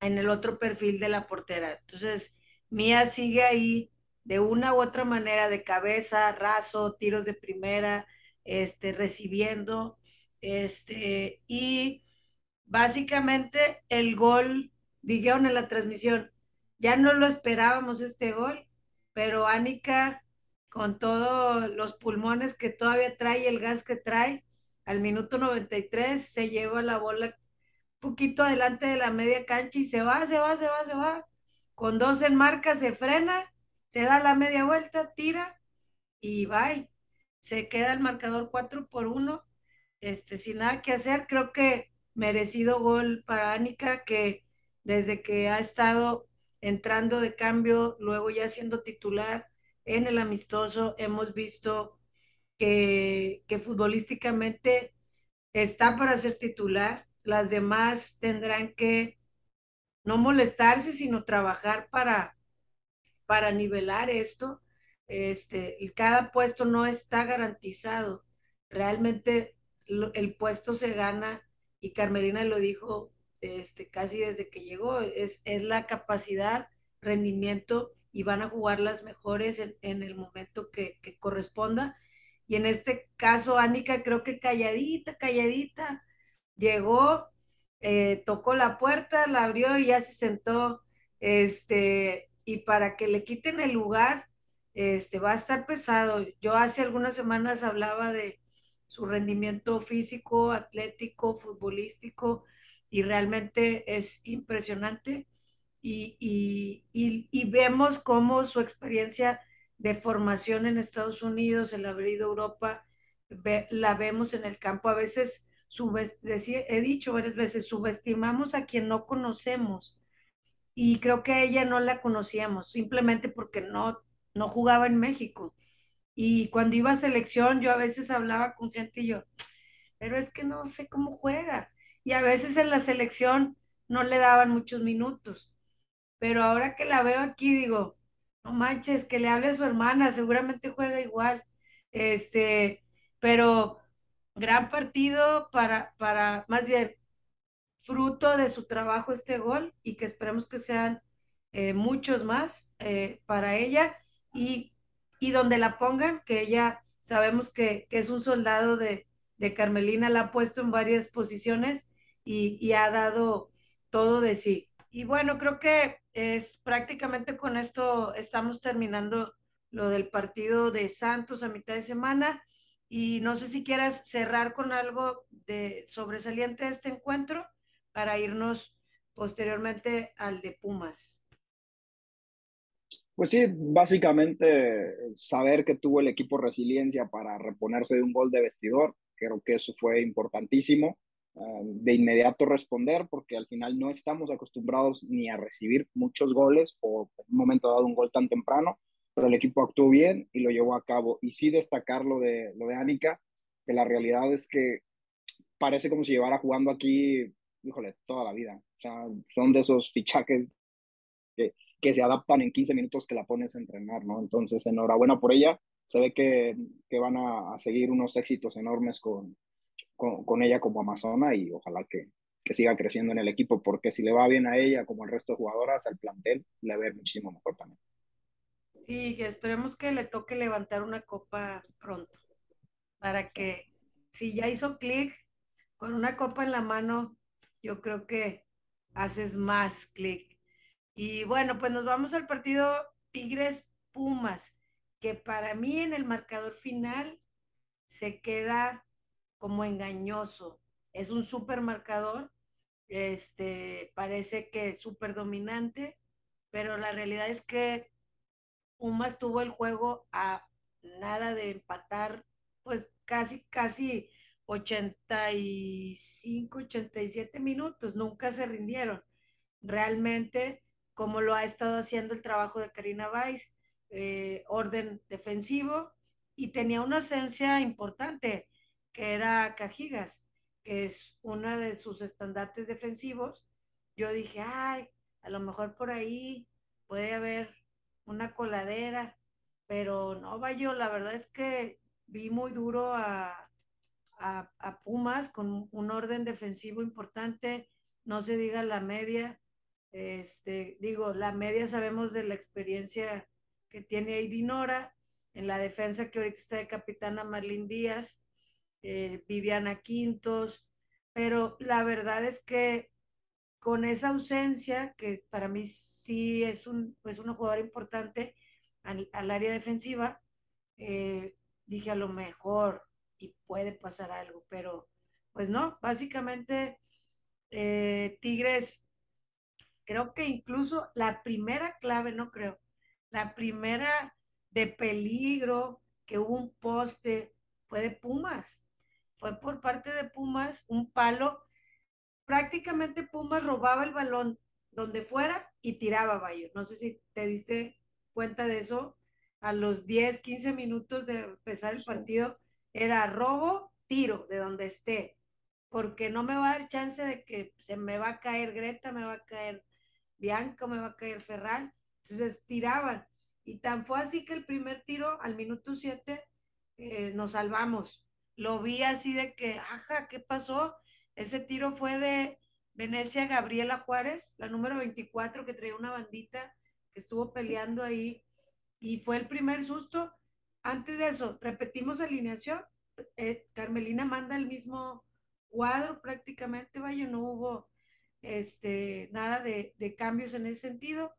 en el otro perfil de la portera. Entonces, Mía sigue ahí de una u otra manera, de cabeza, raso, tiros de primera, este, recibiendo, este, y básicamente el gol, dijeron en la transmisión, ya no lo esperábamos este gol, pero Ánica, con todos los pulmones que todavía trae, el gas que trae, al minuto 93 se lleva la bola poquito adelante de la media cancha y se va, se va, se va, se va. Con dos en marca se frena, se da la media vuelta, tira y va. Se queda el marcador 4 por 1, este, sin nada que hacer. Creo que merecido gol para Ánica, que desde que ha estado entrando de cambio, luego ya siendo titular en el amistoso, hemos visto que, que futbolísticamente está para ser titular las demás tendrán que no molestarse, sino trabajar para, para nivelar esto. Este, cada puesto no está garantizado. Realmente el puesto se gana, y Carmelina lo dijo este, casi desde que llegó, es, es la capacidad, rendimiento, y van a jugar las mejores en, en el momento que, que corresponda. Y en este caso, Ánica creo que calladita, calladita, llegó, eh, tocó la puerta, la abrió y ya se sentó, este, y para que le quiten el lugar, este, va a estar pesado. Yo hace algunas semanas hablaba de su rendimiento físico, atlético, futbolístico, y realmente es impresionante. Y, y, y, vemos cómo su experiencia de formación en Estados Unidos, el haber ido Europa, la vemos en el campo. A veces he dicho varias veces, subestimamos a quien no conocemos. Y creo que ella no la conocíamos, simplemente porque no, no jugaba en México. Y cuando iba a selección, yo a veces hablaba con gente y yo, pero es que no sé cómo juega. Y a veces en la selección no le daban muchos minutos. Pero ahora que la veo aquí, digo, no manches, que le hable a su hermana, seguramente juega igual. Este, pero gran partido para, para, más bien, fruto de su trabajo este gol y que esperemos que sean eh, muchos más eh, para ella y, y, donde la pongan, que ella sabemos que, que es un soldado de, de, Carmelina, la ha puesto en varias posiciones y, y, ha dado todo de sí. Y bueno, creo que es prácticamente con esto estamos terminando lo del partido de Santos a mitad de semana. Y no sé si quieras cerrar con algo de sobresaliente de este encuentro para irnos posteriormente al de Pumas. Pues sí, básicamente saber que tuvo el equipo resiliencia para reponerse de un gol de vestidor, creo que eso fue importantísimo. Ah, de inmediato responder, porque al final no estamos acostumbrados ni a recibir muchos goles o en un momento dado un gol tan temprano pero el equipo actuó bien y lo llevó a cabo. Y sí destacar lo de, lo de Anika, que la realidad es que parece como si llevara jugando aquí, híjole, toda la vida. O sea, son de esos fichajes que, que se adaptan en 15 minutos que la pones a entrenar, ¿no? Entonces, enhorabuena por ella. Se ve que, que van a, a, seguir unos éxitos enormes con, con, con, ella como Amazona y ojalá que, que siga creciendo en el equipo, porque si le va bien a ella como al resto de jugadoras, al plantel, le va a ver muchísimo mejor también. Sí, esperemos que le toque levantar una copa pronto, para que si ya hizo clic con una copa en la mano, yo creo que haces más clic. Y bueno, pues nos vamos al partido Tigres Pumas, que para mí en el marcador final se queda como engañoso. Es un super marcador, este, parece que es súper dominante, pero la realidad es que Pumas tuvo el juego a nada de empatar, pues casi, casi 85, 87 minutos, nunca se rindieron. Realmente, como lo ha estado haciendo el trabajo de Karina Weiss, eh, orden defensivo, y tenía una esencia importante, que era Cajigas, que es uno de sus estandartes defensivos, yo dije, ay, a lo mejor por ahí puede haber una coladera, pero no, vaya, la verdad es que vi muy duro a, a, Pumas con un orden defensivo importante, no se diga la media, este, digo, la media sabemos de la experiencia que tiene ahí Dinora, en la defensa que ahorita está de capitana Marlene Díaz, eh, Viviana Quintos, pero la verdad es que con esa ausencia, que para mí sí es, un, es una jugadora importante al, área defensiva, eh, dije a lo mejor y puede pasar algo, pero pues no, básicamente eh, Tigres, creo que incluso la primera clave, no creo, la primera de peligro que hubo un poste fue de Pumas, fue por parte de Pumas un palo, prácticamente Pumas robaba el balón donde fuera y tiraba Bayo. No sé si te diste cuenta de eso. A los 10, 15 minutos de empezar el partido, era robo, tiro de donde esté, porque no me va a dar chance de que se me va a caer Greta, me va a caer Bianca, me va a caer Ferral. Entonces tiraban. Y tan fue así que el primer tiro al minuto 7 eh, nos salvamos. Lo vi así de que, ajá, ¿qué pasó? Ese tiro fue de Venecia Gabriela Juárez, la número 24, que traía una bandita que estuvo peleando ahí. Y fue el primer susto antes de eso, repetimos alineación. Eh, Carmelina manda el mismo cuadro prácticamente, vaya, no hubo este, nada de, cambios en ese sentido,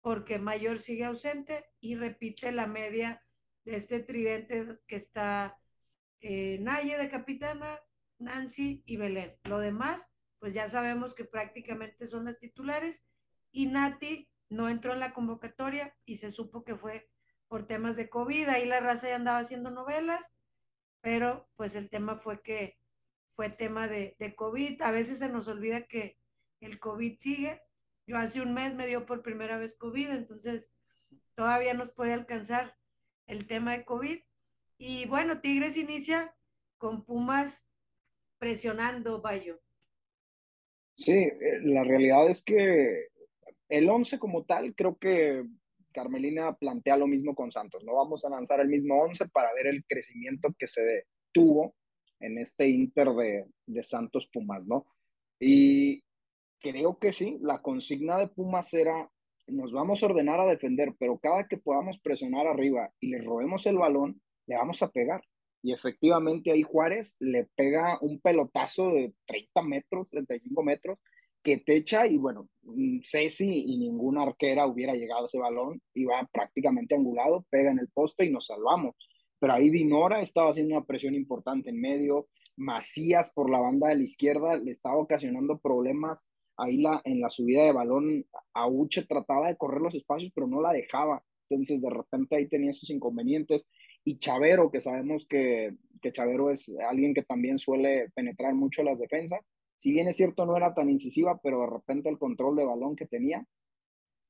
porque Mayor sigue ausente y repite la media de este tridente que está eh, Naye de capitana, Nancy y Belén. Lo demás, pues ya sabemos que prácticamente son las titulares y Nati no entró en la convocatoria y se supo que fue por temas de COVID, ahí la raza ya andaba haciendo novelas, pero pues el tema fue que fue tema de, de COVID. A veces se nos olvida que el COVID sigue. Yo hace un mes me dio por primera vez COVID, entonces todavía nos puede alcanzar el tema de COVID. Y bueno, Tigres inicia con Pumas presionando, Bayo. Sí, eh, la realidad es que el 11 como tal creo que Carmelina plantea lo mismo con Santos. No vamos a lanzar el mismo 11 para ver el crecimiento que se tuvo en este Inter de, Santos Pumas, ¿no? Y creo que sí, la consigna de Pumas era, nos vamos a ordenar a defender, pero cada que podamos presionar arriba y le robemos el balón, le vamos a pegar. Y efectivamente ahí Juárez le pega un pelotazo de 30 metros, 35 metros, que te echa y bueno, mm, Ceci y ninguna arquera hubiera llegado a ese balón, iba prácticamente angulado, pega en el poste y nos salvamos. Pero ahí Dinora estaba haciendo una presión importante en medio, Macías por la banda de la izquierda le estaba ocasionando problemas. Ahí la, en la subida de balón, Auche trataba de correr los espacios, pero no la dejaba. Entonces, de repente ahí tenía esos inconvenientes. Y Chavero, que sabemos que, que Chavero es alguien que también suele penetrar mucho las defensas, si bien es cierto no era tan incisiva, pero de repente el control de balón que tenía,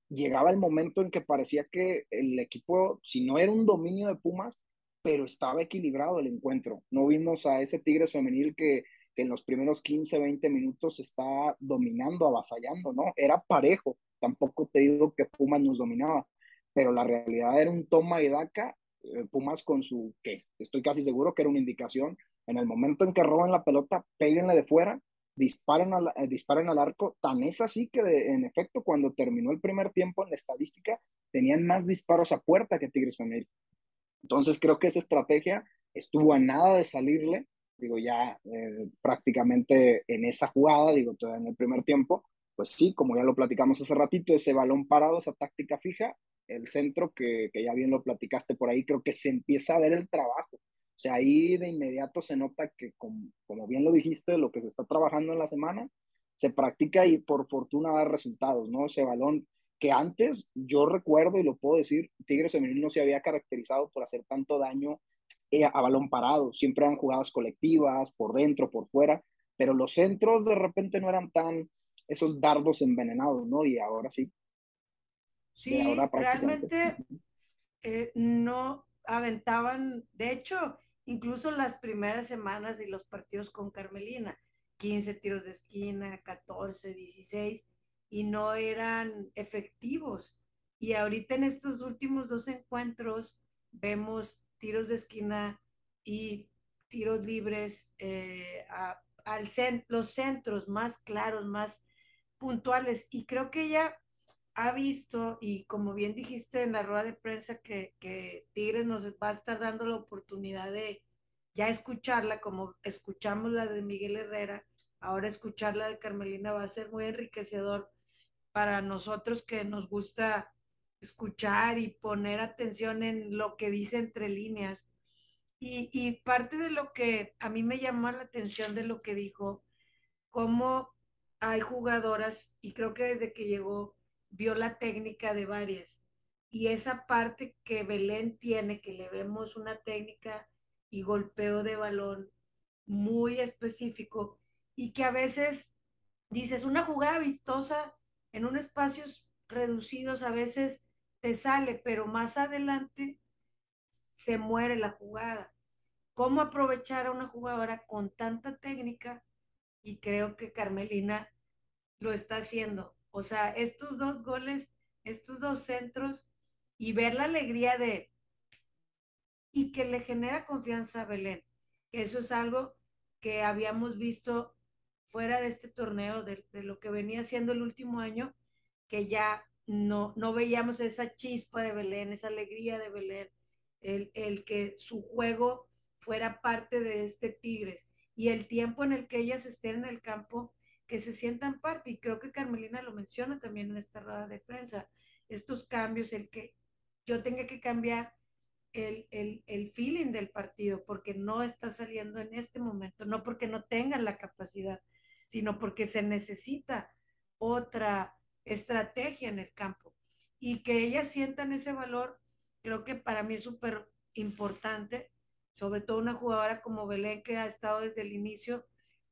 llegaba el momento en que parecía que el equipo, si no era un dominio de Pumas, pero estaba equilibrado el encuentro. No vimos a ese Tigres femenil que, en los primeros 15, 20 minutos está dominando, avasallando, ¿no? Era parejo. Tampoco te digo que Pumas nos dominaba, pero la realidad era un toma y daca. Eh, Pumas con su, que estoy casi seguro que era una indicación, en el momento en que roban la pelota, péguenle de fuera disparan al, eh, al arco. Tan es así que, en efecto, cuando terminó el primer tiempo en la estadística, tenían más disparos a puerta que Tigres Femenil. Entonces, creo que esa estrategia estuvo a nada de salirle. Digo, ya eh, prácticamente en esa jugada, digo, todavía en el primer tiempo, pues sí, como ya lo platicamos hace ratito, ese balón parado, esa táctica fija, el centro que, que ya bien lo platicaste por ahí, creo que se empieza a ver el trabajo o sea, ahí de inmediato se nota que, como, como, bien lo dijiste, lo que se está trabajando en la semana, se practica y por fortuna da resultados, ¿no? Ese balón que antes, yo recuerdo y lo puedo decir, Tigres Femenil no se había caracterizado por hacer tanto daño eh, a balón parado. Siempre eran jugadas colectivas, por dentro, por fuera, pero los centros de repente no eran tan esos dardos envenenados, ¿no? Y ahora sí. Sí, realmente *laughs* eh, no aventaban, de hecho, incluso las primeras semanas y los partidos con Carmelina, 15 tiros de esquina, 14, 16, y no eran efectivos. Y ahorita en estos últimos dos encuentros vemos tiros de esquina y tiros libres eh, al los centros más claros, más puntuales. Y creo que ella ha visto, y como bien dijiste en la rueda de prensa, que, que Tigres nos va a estar dando la oportunidad de ya escucharla, como escuchamos la de Miguel Herrera, ahora escucharla de Carmelina va a ser muy enriquecedor para nosotros que nos gusta escuchar y poner atención en lo que dice entre líneas. Y, y parte de lo que a mí me llamó la atención de lo que dijo, cómo hay jugadoras, y creo que desde que llegó, vio la técnica de varias. Y esa parte que Belén tiene, que le vemos una técnica y golpeo de balón muy específico, y que a veces dices, una jugada vistosa en un espacios reducidos a veces te sale, pero más adelante se muere la jugada. ¿Cómo aprovechar a una jugadora con tanta técnica? Y creo que Carmelina lo está haciendo. O sea, estos dos goles, estos dos centros y ver la alegría de... y que le genera confianza a Belén. Que eso es algo que habíamos visto fuera de este torneo, de, lo que venía siendo el último año, que ya no, no veíamos esa chispa de Belén, esa alegría de Belén, el, el que su juego fuera parte de este Tigres y el tiempo en el que ellas estén en el campo, que se sientan parte. Y creo que Carmelina lo menciona también en esta rueda de prensa, estos cambios, el que yo tenga que cambiar el, el, el, feeling del partido, porque no está saliendo en este momento, no porque no tengan la capacidad, sino porque se necesita otra estrategia en el campo y que ellas sientan ese valor, creo que para mí es súper importante, sobre todo una jugadora como Belén que ha estado desde el inicio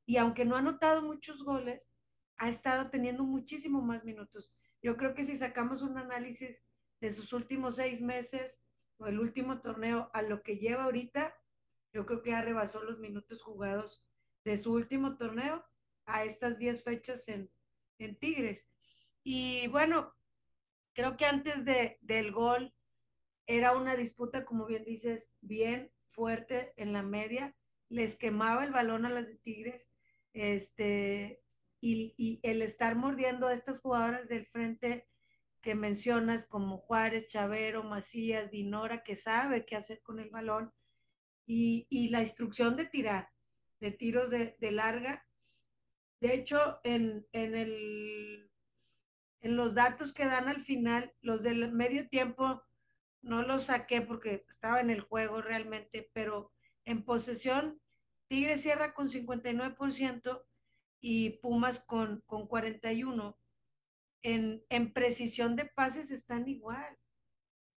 y aunque no ha anotado muchos goles, ha estado teniendo muchísimo más minutos. Yo creo que si sacamos un análisis de sus últimos seis meses o el último torneo a lo que lleva ahorita, yo creo que ya rebasó los minutos jugados de su último torneo a estas diez fechas en, en Tigres. Y bueno, creo que antes de, del gol era una disputa, como bien dices, bien fuerte en la media. Les quemaba el balón a las de Tigres. Este, y, y el estar mordiendo a estas jugadoras del frente que mencionas, como Juárez, Chavero, Macías, Dinora, que sabe qué hacer con el balón, y, y la instrucción de tirar, de tiros de, de larga. De hecho, en, en el en los datos que dan al final, los del medio tiempo no los saqué porque estaba en el juego realmente, pero en posesión, Tigre cierra con 59% y Pumas con, con 41%. En, en precisión de pases están igual,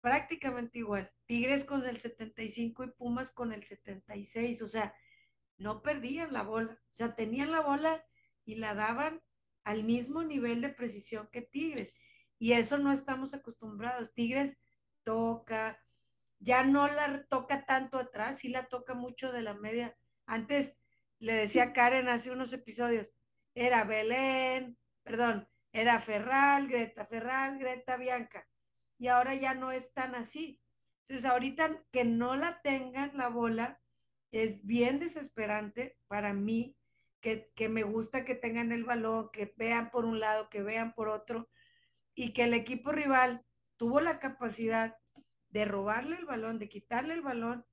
prácticamente igual. Tigres con el 75 y Pumas con el 76, o sea, no perdían la bola, o sea, tenían la bola y la daban al mismo nivel de precisión que Tigres. Y eso no estamos acostumbrados. Tigres toca, ya no la toca tanto atrás, sí la toca mucho de la media. Antes le decía Karen hace unos episodios, era Belén, perdón, era Ferral, Greta Ferral, Greta Bianca. Y ahora ya no es tan así. Entonces, ahorita que no la tengan la bola es bien desesperante para mí que, me gusta que tengan el balón, que vean por un lado, que vean por otro, y que el equipo rival tuvo la capacidad de robarle el balón, de quitarle el balón,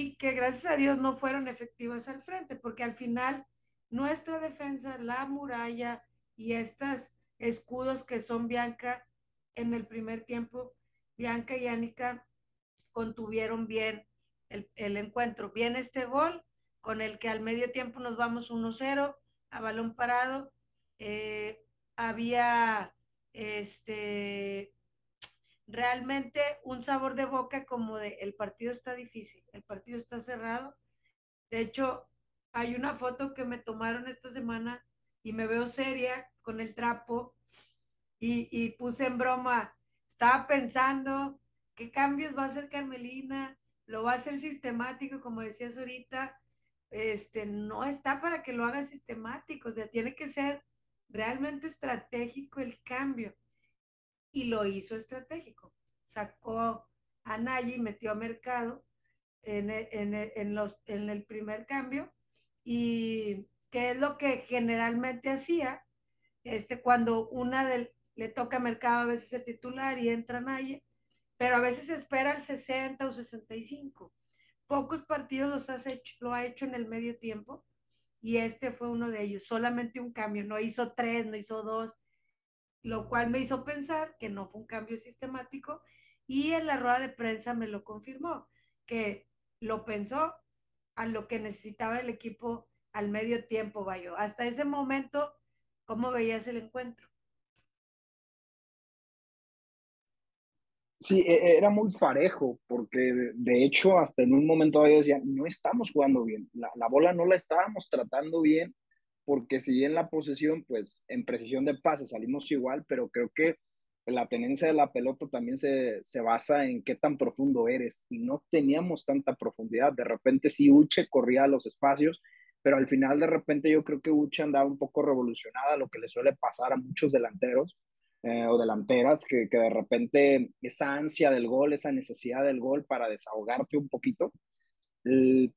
y que gracias a Dios no fueron efectivas al frente, porque al final nuestra defensa, la muralla y estos escudos que son Bianca en el primer tiempo, Bianca y Anika contuvieron bien el, el encuentro. Bien este gol con el que al medio tiempo nos vamos 1-0 a balón parado. Eh, había este realmente un sabor de boca como de el partido está difícil, el partido está cerrado. De hecho, hay una foto que me tomaron esta semana y me veo seria con el trapo y, y puse en broma, estaba pensando qué cambios va a hacer Carmelina, lo va a hacer sistemático, como decías ahorita, este, no está para que lo haga sistemático, o sea, tiene que ser realmente estratégico el cambio y lo hizo estratégico. Sacó a Nayi y metió a Mercado en, en, en, los, en el primer cambio y que es lo que generalmente hacía este, cuando una del, le toca Mercado a veces el titular y entra Naye, pero a veces espera el 60 o 65. Pocos partidos los has hecho, lo ha hecho en el medio tiempo y este fue uno de ellos, solamente un cambio, no hizo tres, no hizo dos, lo cual me hizo pensar que no fue un cambio sistemático y en la rueda de prensa me lo confirmó, que lo pensó a lo que necesitaba el equipo al medio tiempo, Bayo. Hasta ese momento, ¿cómo veías el encuentro? Sí, e, era muy parejo, porque de hecho hasta en un momento yo decía, no estamos jugando bien, la, bola no la estábamos tratando bien, porque si bien la posesión, pues en precisión de pase salimos igual, pero creo que la tenencia de la pelota también se, se basa en qué tan profundo eres, y no teníamos tanta profundidad, de repente sí Uche corría a los espacios, pero al final de repente yo creo que Uche andaba un poco revolucionada, lo que le suele pasar a muchos delanteros, eh, o delanteras, que, que, de repente esa ansia del gol, esa necesidad del gol para desahogarte un poquito,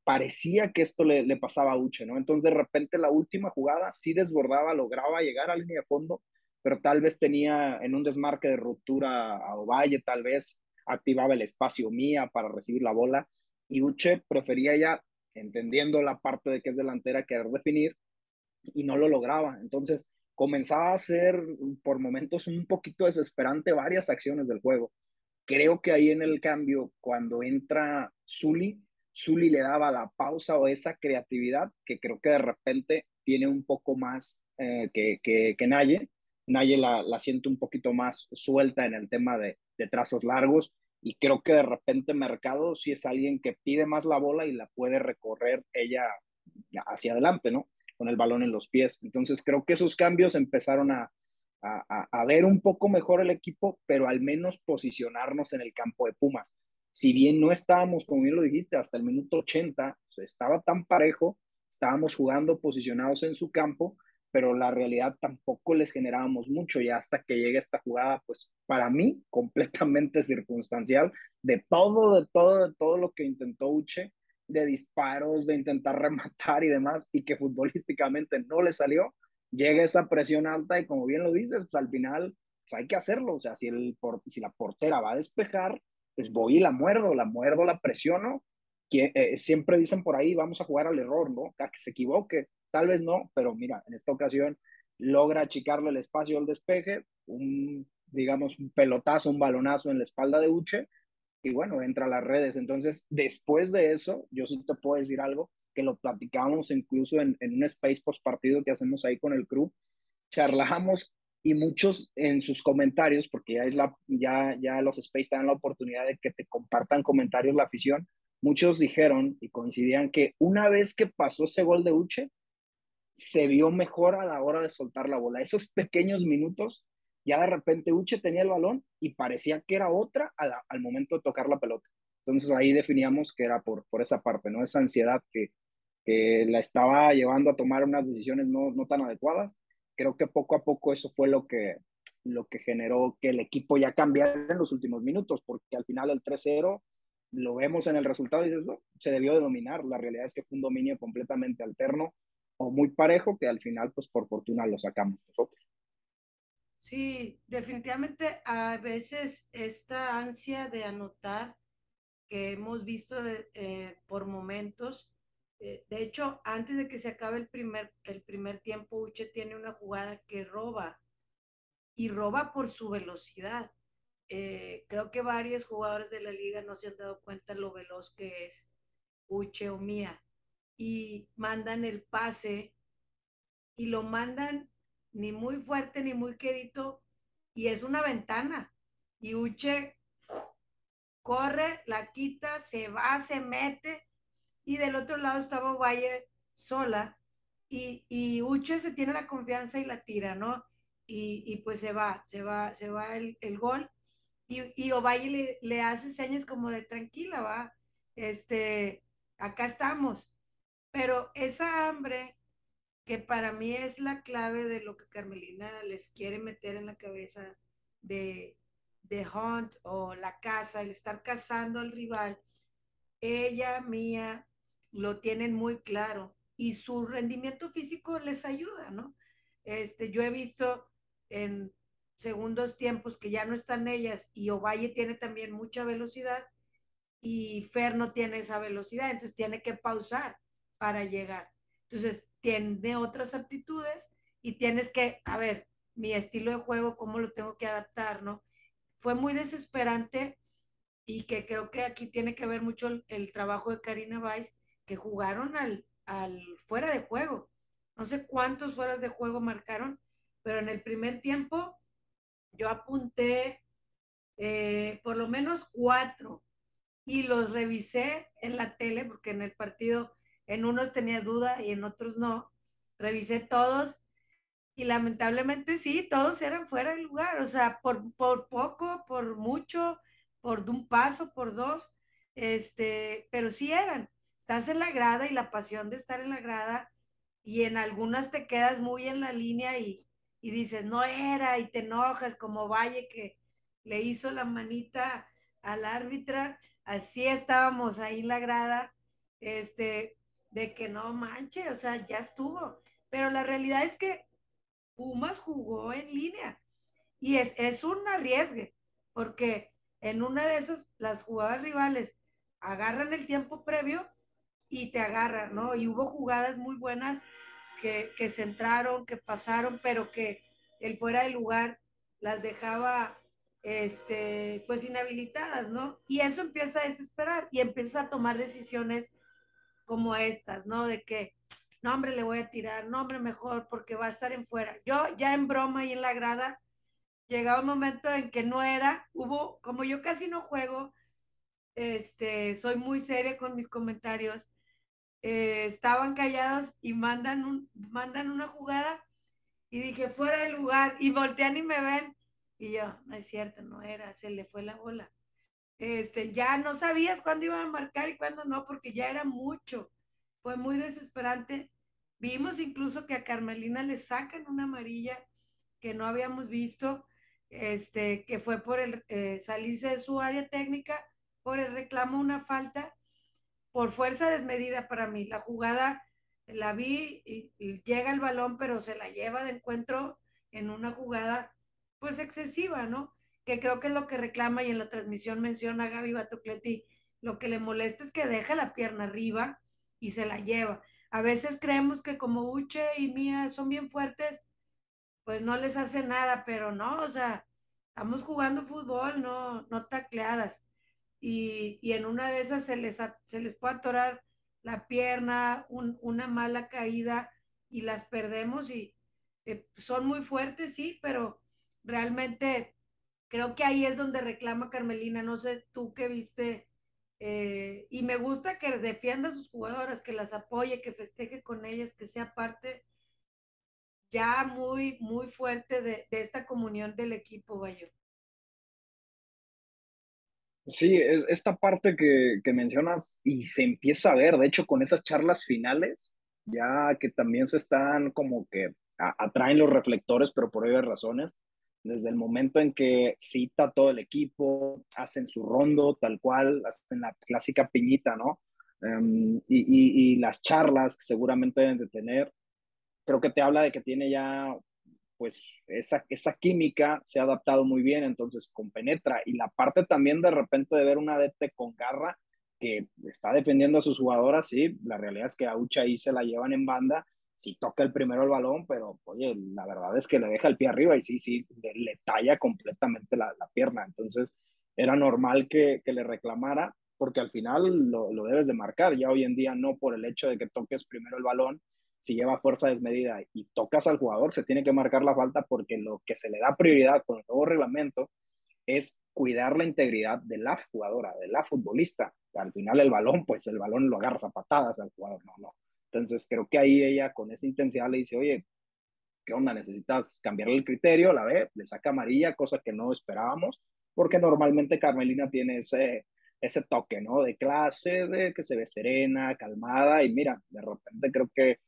parecía que esto le, pasaba a Uche, ¿no? Entonces de repente la última jugada sí desbordaba, lograba llegar a línea de fondo, pero tal vez tenía en un desmarque de ruptura a Ovalle, tal vez activaba el espacio mía para recibir la bola y Uche prefería ya, entendiendo la parte de que es delantera, querer definir y no lo lograba. Entonces, comenzaba a ser por momentos un poquito desesperante varias acciones del juego. Creo que ahí en el cambio, cuando entra Zully, Zully le daba la pausa o esa creatividad que creo que de repente tiene un poco más eh, que, que, Naye. Naye la, la siento un poquito más suelta en el tema de, de trazos largos y creo que de repente Mercado sí es alguien que pide más la bola y la puede recorrer ella hacia adelante, ¿no? con el balón en los pies. Entonces creo que esos cambios empezaron a, a, a, ver un poco mejor el equipo, pero al menos posicionarnos en el campo de Pumas. Si bien no estábamos, como bien lo dijiste, hasta el minuto 80, estaba tan parejo, estábamos jugando posicionados en su campo, pero la realidad tampoco les generábamos mucho y hasta que llegue esta jugada, pues para mí *laughs* completamente circunstancial de todo, de todo, de todo lo que intentó Uche, de disparos, de intentar *laughs* rematar y demás, y que futbolísticamente no le salió, llega esa presión alta y como bien lo dices, pues al final pues hay que hacerlo, o sea, si, el, si la portera va a despejar, pues voy y la muerdo, la muerdo, la presiono, que, eh, siempre dicen por ahí, vamos a jugar al error, ¿no? A que se equivoque, tal vez no, pero mira, en esta ocasión logra achicarle el espacio al despeje, un, digamos, un pelotazo, un balonazo en la espalda de Uche, y bueno, entra a las redes. Entonces, después de eso, yo sí te puedo decir algo que lo platicamos incluso en, un space post partido que hacemos ahí con el crew, charlamos y muchos en sus comentarios, porque ya, es la, ya, ya los space dan la oportunidad de que te compartan comentarios la afición, muchos dijeron y coincidían que una vez que pasó ese gol de Uche, se vio mejor a la hora de soltar la bola. Esos pequeños minutos ya de repente Uche tenía el balón y parecía que era otra al momento de tocar la pelota. Entonces ahí definíamos que era por, por esa parte, ¿no? Esa ansiedad que, que la estaba llevando a tomar unas decisiones no, no tan adecuadas. Creo que poco a poco eso fue lo que, lo que generó que el equipo ya cambiara en los últimos minutos, porque al final el 3-0 lo vemos en el resultado y dices, se debió de dominar. La realidad es que fue un dominio completamente alterno o muy parejo que al final, pues por fortuna lo sacamos nosotros. Sí, definitivamente a veces esta ansia de anotar que hemos visto eh, por momentos, eh, de hecho, antes de que se acabe el primer, el primer tiempo, Uche tiene una jugada que roba y roba por su velocidad. Eh, creo que varios jugadores de la liga no se han dado cuenta lo veloz que es Uche o Mía y mandan el pase y lo mandan ni muy fuerte ni muy quedito, y es una ventana. Y Uche corre, la quita, se va, se mete, y del otro lado estaba Valle sola, y, y Uche se tiene la confianza y la tira, ¿no? Y, y pues se va, se va, se va el, el gol, y, y Ovalle le, le, hace señas como de tranquila, va, este, acá estamos. Pero esa hambre que para mí es la clave de lo que Carmelina les quiere meter en la cabeza de, de Hunt o la casa, el estar cazando al rival. Ella, Mía, lo tienen muy claro y su rendimiento físico les ayuda, ¿no? Este, yo he visto en segundos tiempos que ya no están ellas y Ovalle tiene también mucha velocidad y Fer no tiene esa velocidad, entonces tiene que pausar para llegar. Entonces tiene otras aptitudes y tienes que, a ver, mi estilo de juego, cómo lo tengo que adaptar, ¿no? Fue muy desesperante y que creo que aquí tiene que ver mucho el, el trabajo de Karina Weiss, jugaron al, al fuera de juego. No sé cuántos fueras de juego marcaron, pero en el primer tiempo yo apunté eh, por lo menos cuatro y los revisé en la tele porque en el partido en unos tenía duda y en otros no. Revisé todos y lamentablemente sí, todos eran fuera de lugar, o sea, por, por poco, por mucho, por un paso, por dos, este, pero sí eran. Estás en la grada y la pasión de estar en la grada y en algunas te quedas muy en la línea y, y dices, no era, y te enojas como Valle que le hizo la manita al árbitra, así estábamos ahí en la grada, este, de que no manche, o sea, ya estuvo. Pero la realidad es que Pumas jugó en línea y es, es un arriesgue, porque en una de esas, las jugadas rivales agarran el tiempo previo y te agarran, ¿no? Y hubo jugadas muy buenas que, que se entraron, que pasaron, pero que el fuera de lugar las dejaba este, pues inhabilitadas, ¿no? Y eso empieza a desesperar y empieza a tomar decisiones como estas, ¿no? De que, no, hombre, le voy a tirar, no, hombre, mejor, porque va a estar en fuera. Yo ya en broma y en la grada, llegaba un momento en que no era, hubo, como yo casi no juego, este, soy muy seria con mis comentarios, eh, estaban callados y mandan, un, mandan una jugada y dije, fuera de lugar, y voltean y me ven, y yo, no es cierto, no era, se le fue la bola. Este, ya no sabías cuándo iban a marcar y cuándo no, porque ya era mucho. Fue muy desesperante. Vimos incluso que a Carmelina le sacan una amarilla que no habíamos visto, este, que fue por el eh, salirse de su área técnica, por el reclamo una falta, por fuerza desmedida para mí. La jugada la vi y, llega el balón, pero se la lleva de encuentro en una jugada pues excesiva, ¿no? Que creo que es lo que reclama y en la transmisión menciona Gaby Batocleti, lo que le molesta es que deja la pierna arriba y se la lleva. A veces creemos que como Uche y Mía son bien fuertes, pues no les hace nada, pero no, o sea, estamos jugando fútbol, no, no tacleadas. Y, en una de esas se les, se les puede atorar la pierna, un, una mala caída y las perdemos y eh, son muy fuertes, sí, pero realmente creo que ahí es donde reclama Carmelina, no sé tú qué viste, eh, y me gusta que defienda a sus jugadoras, que las apoye, que festeje con ellas, que sea parte ya muy, muy fuerte de, de esta comunión del equipo, Bayo. Sí, es esta parte que, que, mencionas y se empieza a ver, de hecho, con esas charlas finales, ya que también se están como que atraen los reflectores, pero por obvias razones, desde el momento en que cita todo el equipo, hacen su rondo tal cual, hacen la clásica piñita, ¿no? Um, y, y, y, las charlas que seguramente deben de tener, creo que te habla de que tiene ya pues esa, esa química se ha adaptado muy bien, entonces compenetra. Y la parte también de repente de ver una DT con garra que está defendiendo a sus jugadoras, sí, la realidad es que a Ucha ahí se la llevan en banda, sí toca el primero el balón, pero oye, la verdad es que le deja el pie arriba y sí, sí, le, le talla completamente la, la, pierna. Entonces era normal que, que le reclamara, porque al final lo, lo debes de marcar, ya hoy en día no por el hecho de que toques primero el balón, si lleva fuerza desmedida y tocas al jugador, se tiene que marcar la falta porque lo que se le da prioridad con el nuevo reglamento es cuidar la integridad de la jugadora, de la futbolista. Al final el balón, pues el balón lo agarras a patadas al jugador, no, no. Entonces creo que ahí ella con esa intensidad le dice, oye, ¿qué onda? Necesitas cambiarle el criterio, la ve, le saca amarilla, cosa que no esperábamos, porque normalmente Carmelina tiene ese, ese toque, ¿no? De clase, de que se ve serena, calmada, y mira, de repente creo que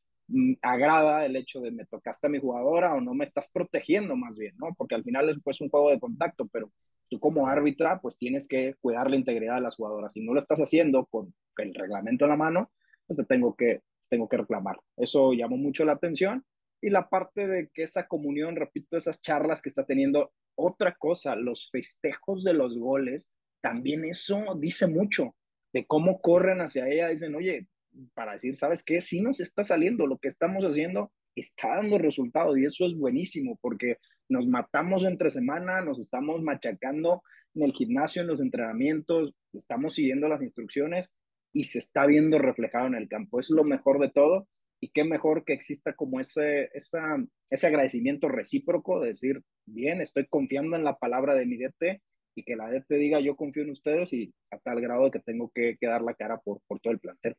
agrada el hecho de me tocaste a mi jugadora o no me estás protegiendo más bien, ¿no? Porque al final es pues un juego de contacto, pero tú como árbitra pues tienes que cuidar la integridad de las jugadoras. Si no lo estás haciendo con el reglamento en la mano, pues te tengo que, tengo que reclamar. Eso llamó mucho la atención. Y la parte de que esa comunión, repito, esas charlas que está teniendo, otra cosa, los festejos de los goles, también eso dice mucho de cómo corren hacia ella. Dicen, oye, para decir, ¿sabes qué? Sí nos está saliendo, lo que estamos haciendo está dando resultados y eso es buenísimo porque nos matamos entre semana, nos estamos machacando en el gimnasio, en los entrenamientos, estamos siguiendo las instrucciones y se está viendo reflejado en el campo. Es lo mejor de todo y qué mejor que exista como ese, esa, ese agradecimiento recíproco de decir, bien, estoy confiando en la palabra de mi DT y que la DT diga yo confío en ustedes y a tal grado de que tengo que, que dar la cara por, por todo el plantel.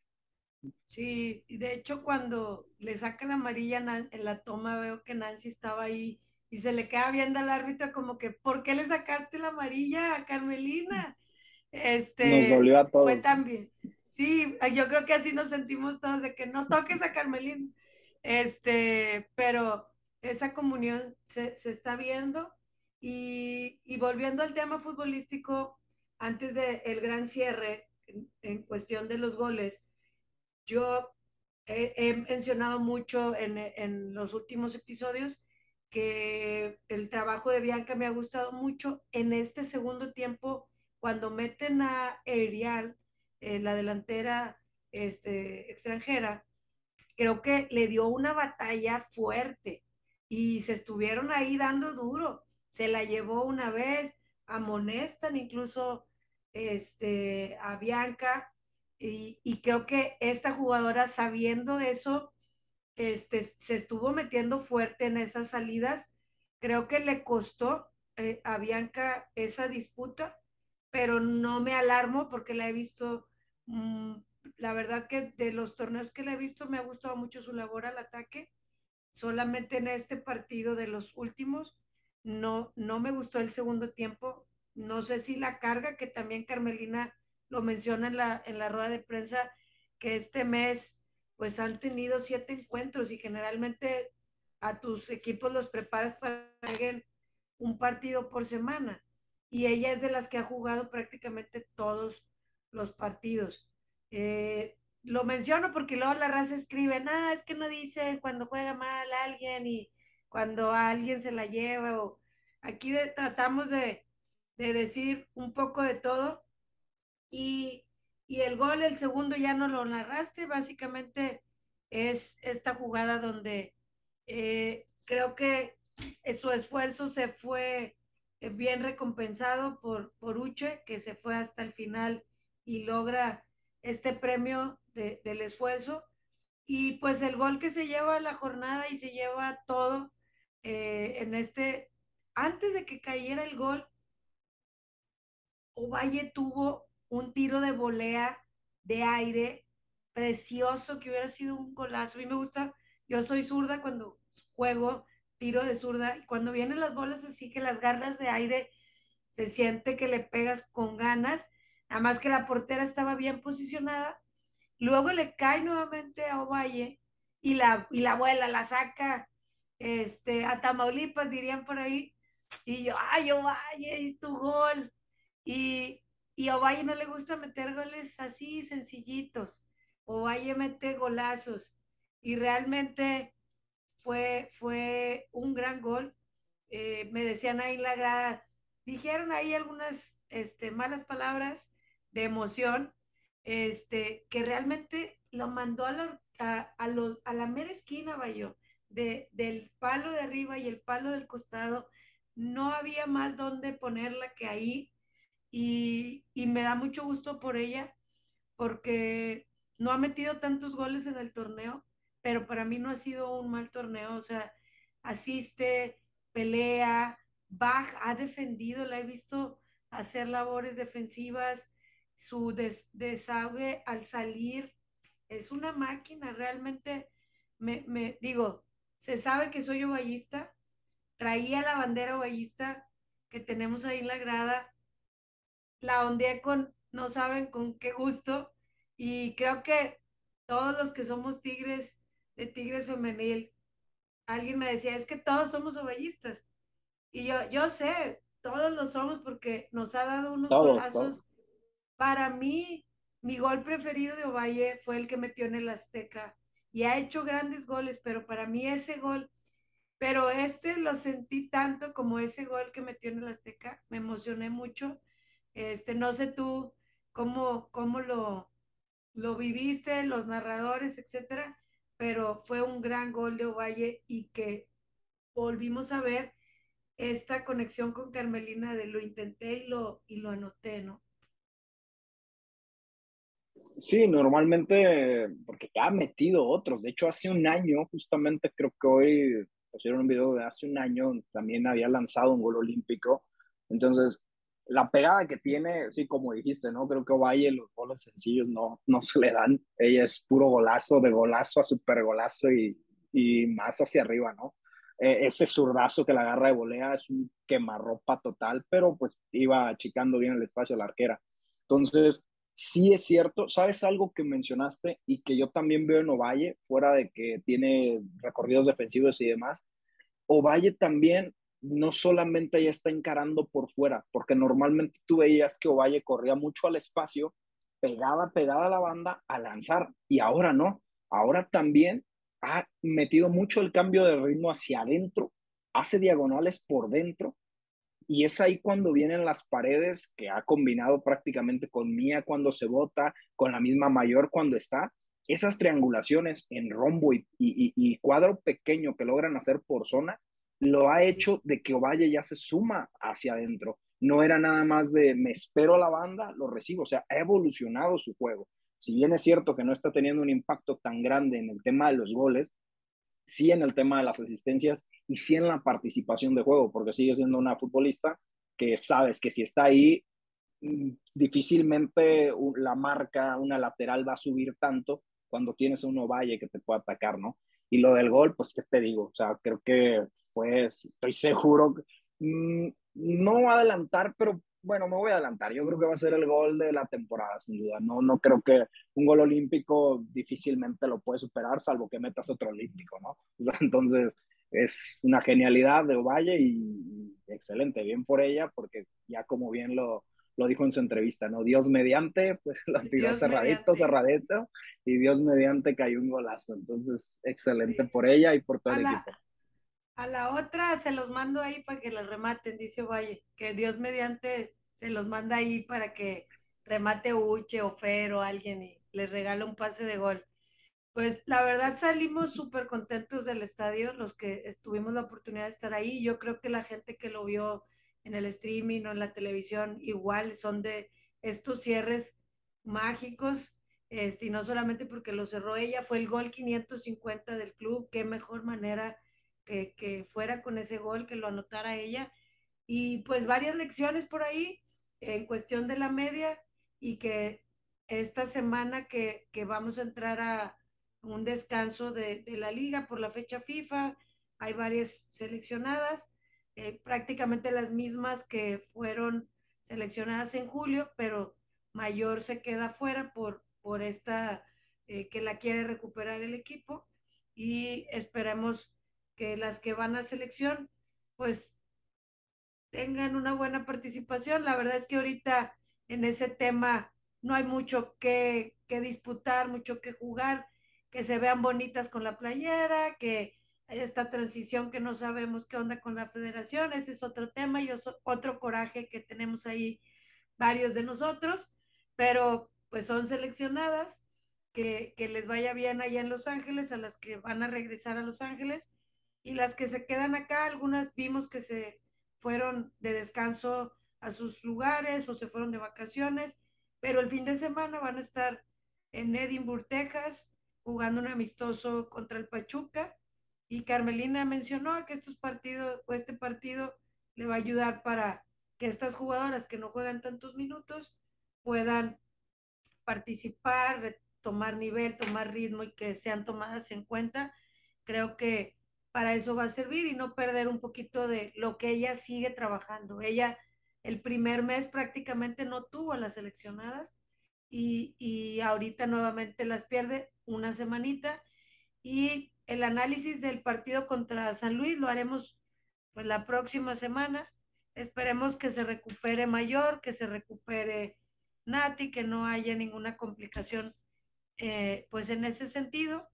Sí, de hecho cuando le saca la amarilla en la toma veo que Nancy estaba ahí y se le queda viendo al árbitro como que, ¿por qué le sacaste la amarilla a Carmelina? Este, Nos dolió a todos. Fue también. Sí, yo creo que así nos sentimos todos de que no toques a Carmelina. Este, pero esa comunión se, se está viendo y, y, volviendo al tema futbolístico, antes del el gran cierre en, en cuestión de los goles, yo he, mencionado mucho en, en, los últimos episodios que el trabajo de Bianca me ha gustado mucho. En este segundo tiempo, cuando meten a Erial, eh, la delantera este, extranjera, creo que le dio una batalla fuerte y se estuvieron ahí dando duro. Se la llevó una vez, amonestan incluso este, a Bianca y, creo que esta jugadora, sabiendo eso, este, se estuvo metiendo fuerte en esas salidas. Creo que le costó eh, a Bianca esa disputa, pero no me alarmo porque la he visto, mmm, la verdad que de los torneos que la he visto me ha gustado mucho su labor al ataque. Solamente en este partido de los últimos, no, no me gustó el segundo tiempo. No sé si la carga que también Carmelina lo menciona en la, en la rueda de prensa, que este mes pues han tenido siete encuentros y generalmente a tus equipos los preparas para que un partido por semana. Y ella es de las que ha jugado prácticamente todos los partidos. Eh, lo menciono porque luego la raza escribe, ah, es que no dicen cuando juega mal alguien y cuando alguien se la lleva. O... Aquí tratamos de, de decir un poco de todo y, el gol, el segundo ya no lo narraste, básicamente es esta jugada donde eh, creo que su esfuerzo se fue eh, bien recompensado por, por Uche, que se fue hasta el final y logra este premio del esfuerzo. Y pues el gol que se lleva la jornada y se lleva todo eh, en este, antes de que cayera el gol, Ovalle tuvo un tiro de volea de aire precioso que hubiera sido un golazo. A mí me gusta, yo soy zurda cuando juego tiro de zurda y cuando vienen las bolas así que las garras de aire se siente que le pegas con ganas, nada más que la portera estaba bien posicionada. Luego le cae nuevamente a Ovalle y la, y la abuela la saca este, a Tamaulipas, dirían por ahí. Y yo, ay, Ovalle, es tu gol. Y, y a Ovalle no le gusta meter goles así sencillitos. Ovalle mete golazos. Y realmente fue, fue un gran gol. Eh, me decían ahí la grada, dijeron ahí algunas este, malas palabras de emoción, este, que realmente lo mandó a la, a, los, a la mera esquina, Bayo, de, del palo de arriba y el palo del costado. No había más donde ponerla que ahí y, me da mucho gusto por ella porque no ha metido tantos goles en el torneo, pero para mí no ha sido un mal torneo, o sea, asiste, pelea, Bach ha defendido, la he visto hacer labores defensivas, su des desahogue al salir es una máquina, realmente me, me, digo, se sabe que soy ovallista, traía la bandera ovallista que tenemos ahí en la grada, la ondeé con, no saben con qué gusto, y creo que todos los que somos tigres de Tigres Femenil, alguien me decía, es que todos somos ovallistas. Y yo, yo sé, todos lo somos porque nos ha dado unos golazos. Para mí, mi gol preferido de Ovalle fue el que metió en el Azteca y ha hecho grandes goles, pero para mí ese gol, pero este lo sentí tanto como ese gol que metió en el Azteca, me emocioné mucho. Este, no sé tú cómo, cómo lo, lo viviste, los narradores, etcétera, pero fue un gran gol de Ovalle y que volvimos a ver esta conexión con Carmelina de lo intenté y lo, y lo anoté, ¿no? Sí, normalmente, porque ya ha metido otros. De hecho, hace un año, justamente creo que hoy pusieron un video de hace un año, también había lanzado un gol olímpico. Entonces, la pegada que tiene, sí, como dijiste, ¿no? Creo que Valle los goles sencillos no, no se le dan. Ella es puro golazo, de golazo a super golazo y, y más hacia arriba, ¿no? E, ese zurdazo que la agarra de volea es un quemarropa total, pero pues iba achicando bien el espacio a la arquera. Entonces, sí es cierto, ¿sabes algo que mencionaste y que yo también veo en Ovalle, fuera de que tiene recorridos defensivos y demás? Ovalle también no solamente ya está encarando por fuera, porque normalmente tú veías que Ovalle corría mucho al espacio, pegada, pegada a la banda a lanzar, y ahora no, ahora también ha metido mucho el cambio de ritmo hacia adentro, hace diagonales por dentro, y es ahí cuando vienen las paredes que ha combinado prácticamente con Mía cuando se bota, con la misma mayor cuando está, esas triangulaciones en rombo y, y cuadro pequeño que logran hacer por zona, lo ha hecho de que Ovalle ya se suma hacia adentro. No era nada más de me espero a la banda, lo recibo. O sea, ha evolucionado su juego. Si bien es cierto que no está teniendo un impacto tan grande en el tema de los goles, sí en el tema de las asistencias y sí en la participación de juego, porque sigue siendo una futbolista que sabes que si está ahí, mm, difícilmente la marca, una lateral va a subir tanto cuando tienes un Ovalle que te puede atacar, ¿no? Y lo del gol, pues, ¿qué te digo? O sea, creo que pues estoy seguro, mm, no adelantar, pero bueno, me voy a adelantar. Yo creo que va a ser el gol de la temporada, sin duda. No, no creo que un gol olímpico difícilmente lo puede superar, salvo que metas otro olímpico, ¿no? *laughs* entonces, es una genialidad de Ovalle y, excelente, bien por ella, porque ya como bien lo, lo dijo en su entrevista, ¿no? Dios mediante, pues *laughs* lo tiró cerradito, cerradito, y Dios mediante cayó un golazo. Entonces, excelente por ella y por todo el equipo. A la otra se los mando ahí para que la rematen, dice Valle, que Dios mediante se los manda ahí para que remate Uche o Fer o alguien y les regala un pase de gol. Pues la verdad salimos súper contentos del estadio, los que estuvimos la oportunidad de estar ahí. Yo creo que la gente que lo vio en el streaming o en la televisión igual son de estos cierres mágicos, este, y no solamente porque lo cerró ella, fue el gol 550 del club, qué mejor manera que, fuera con ese gol, que lo anotara ella. Y pues varias lecciones por ahí en cuestión de la media y que esta semana que, vamos a entrar a un descanso de, la liga por la fecha FIFA, hay varias seleccionadas, eh, prácticamente las mismas que fueron seleccionadas en julio, pero Mayor se queda fuera por, por esta eh, que la quiere recuperar el equipo y esperemos que las que van a selección, pues tengan una buena participación. La verdad es que ahorita en ese tema no hay mucho que, que disputar, mucho que jugar, que se vean bonitas con la playera, que esta transición que no sabemos qué onda con la federación, ese es otro tema y otro coraje que tenemos ahí varios de nosotros, pero pues son seleccionadas, que, que les vaya bien allá en Los Ángeles, a las que van a regresar a Los Ángeles, y las que se quedan acá, algunas vimos que se fueron de descanso a sus lugares o se fueron de vacaciones, pero el fin de semana van a estar en Edinburgh, Texas, jugando un amistoso contra el Pachuca. Y Carmelina mencionó que estos partidos o este partido le va a ayudar para que estas jugadoras que no juegan tantos minutos puedan participar, tomar nivel, tomar ritmo y que sean tomadas en cuenta. Creo que para eso va a servir y no perder un poquito de lo que ella sigue trabajando. Ella el primer mes prácticamente no tuvo a las seleccionadas y, y ahorita nuevamente las pierde una semanita y el análisis del partido contra San Luis lo haremos pues la próxima semana. Esperemos que se recupere Mayor, que se recupere Nati, que no haya ninguna complicación eh, pues en ese sentido.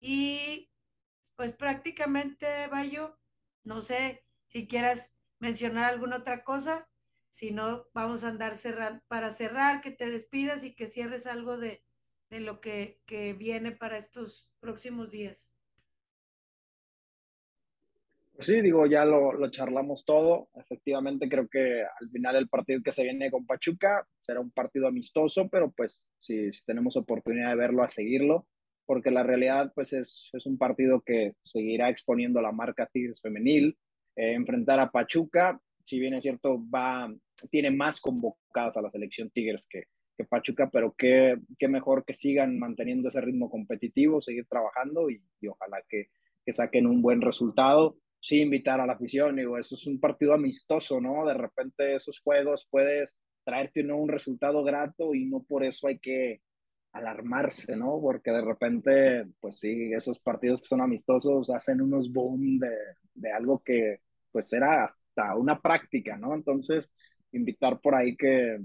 Y pues prácticamente, Bayo, no sé si quieras mencionar alguna otra cosa, si no, vamos a andar para cerrar, que te despidas y que cierres algo de, de lo que, que viene para estos próximos días. Sí, digo, ya lo, lo, charlamos todo. Efectivamente, creo que al final el partido que se viene con Pachuca será un partido amistoso, pero pues si, si tenemos oportunidad de verlo, a seguirlo, porque la realidad pues es, es un partido que seguirá exponiendo la marca Tigres femenil. Eh, enfrentar a Pachuca, si bien es cierto, va, tiene más convocadas a la selección Tigres que, que Pachuca, pero qué, qué mejor que sigan manteniendo ese ritmo competitivo, seguir trabajando y, y ojalá que, que saquen un buen resultado sí invitar a la afición, digo, eso es un partido amistoso, ¿no? De repente esos juegos puedes traerte ¿no? un resultado grato y no por eso hay que alarmarse, ¿no? Porque de repente, pues sí, esos partidos que son amistosos hacen unos boom de, de algo que pues era hasta una práctica, ¿no? Entonces, invitar por ahí que,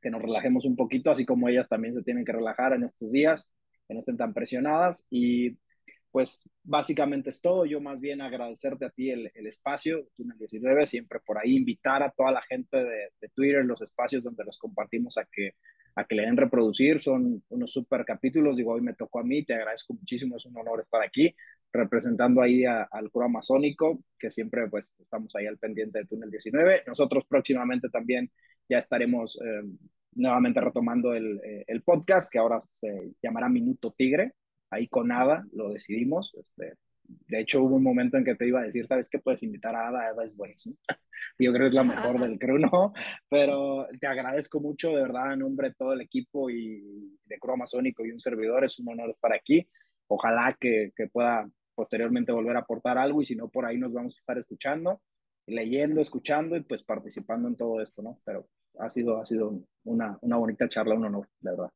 que nos relajemos un poquito, así como ellas también se tienen que relajar en estos días, que no estén tan presionadas y pues básicamente es todo. Yo más bien agradecerte a ti el, el espacio, Túnel 19, siempre por ahí invitar a toda la gente de, de, Twitter, los espacios donde los compartimos a que, a que le den reproducir. Son unos super capítulos. Digo, hoy me tocó a mí, te agradezco muchísimo, es un honor estar aquí representando ahí a, al Coro Amazónico, que siempre pues estamos ahí al pendiente de Túnel 19. Nosotros próximamente también ya estaremos eh, nuevamente retomando el, eh, el podcast, que ahora se llamará Minuto Tigre ahí con Ada lo decidimos. Este, de hecho, hubo un momento en que te iba a decir, ¿sabes qué? Puedes invitar a Ada, Ada es buenísimo. *laughs* Yo creo que es la mejor del crew, ¿no? Pero te agradezco mucho, de verdad, en nombre de todo el equipo y de Crew Amazónico y un servidor, es un honor estar aquí. Ojalá que, que pueda posteriormente volver a aportar algo y si no, por ahí nos vamos a estar escuchando, leyendo, escuchando y pues participando en todo esto, ¿no? Pero ha sido, ha sido una, una bonita charla, un honor, de verdad.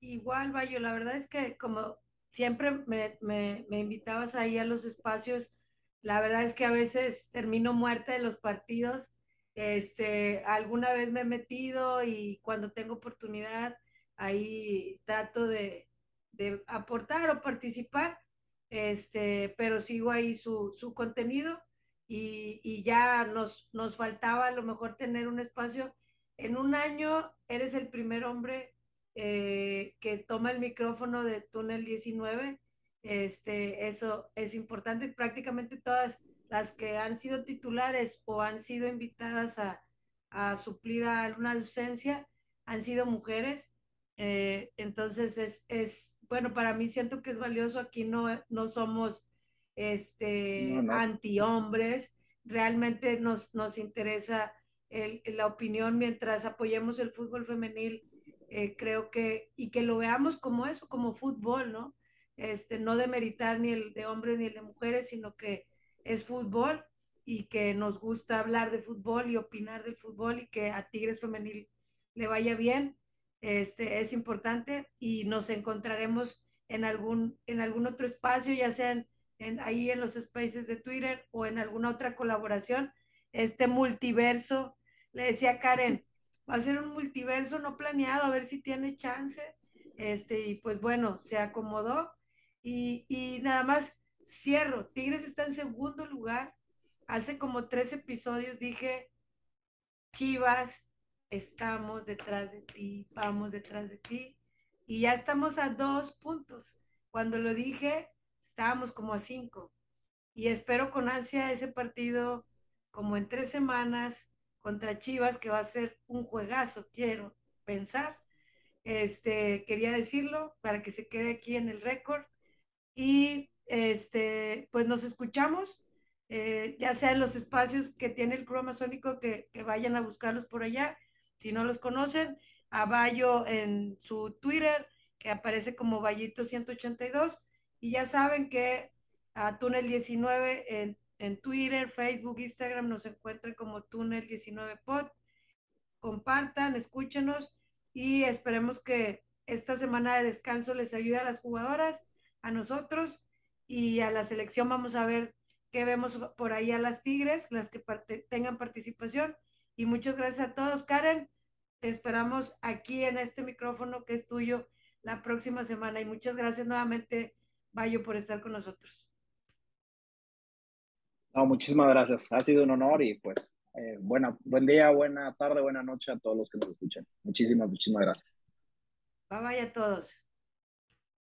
Igual, Bayo, la verdad es que como siempre me, me, me, invitabas ahí a los espacios. La verdad es que a veces termino muerta de los partidos. Este, alguna vez me he metido y cuando tengo oportunidad ahí trato de, de aportar o participar, este, pero sigo ahí su, su contenido y, y, ya nos, nos faltaba a lo mejor tener un espacio. En un año eres el primer hombre eh, que toma el micrófono de Túnel 19. Este, eso es importante. Prácticamente todas las que han sido titulares o han sido invitadas a, a suplir a alguna ausencia han sido mujeres. Eh, entonces es, es, bueno, para mí siento que es valioso. Aquí no, no somos este, no, no. anti-hombres. Realmente nos, nos interesa el, la opinión mientras apoyemos el fútbol femenil eh, creo que, y que lo veamos como eso, como fútbol, ¿no? Este, no demeritar ni el de hombres ni el de mujeres, sino que es fútbol y que nos gusta hablar de fútbol y opinar del fútbol y que a Tigres Femenil le vaya bien, este, es importante y nos encontraremos en algún, en algún otro espacio, ya sea en, en, ahí en los spaces de Twitter o en alguna otra colaboración, este multiverso. Le decía Karen, va a ser un multiverso no planeado, a ver si tiene chance. Este, y pues bueno, se acomodó. Y, y nada más cierro. Tigres está en segundo lugar. Hace como tres episodios dije, Chivas, estamos detrás de ti, vamos detrás de ti. Y ya estamos a dos puntos. Cuando lo dije, estábamos como a cinco. Y espero con ansia ese partido como en tres semanas contra Chivas, que va a ser un juegazo, quiero pensar. Este, quería decirlo para que se quede aquí en el récord. Y este, pues nos escuchamos, eh, ya sea en los espacios que tiene el Club Amazónico, que, vayan a buscarlos por allá. Si no los conocen, a Bayo en su Twitter, que aparece como Vallito 182. Y ya saben que a Túnel 19 en en Twitter, Facebook, Instagram nos encuentran como Túnel19pod. Compartan, escúchenos y esperemos que esta semana de descanso les ayude a las jugadoras, a nosotros y a la selección vamos a ver qué vemos por ahí a las Tigres, las que tengan participación. Y muchas gracias a todos, Karen. Te esperamos aquí en este micrófono que es tuyo la próxima semana. Y muchas gracias nuevamente, Bayo, por estar con nosotros. No, muchísimas gracias. Ha sido un honor y pues eh, buena, buen día, buena tarde, buena noche a todos los que nos escuchan. Muchísimas, muchísimas gracias. Bye bye a todos.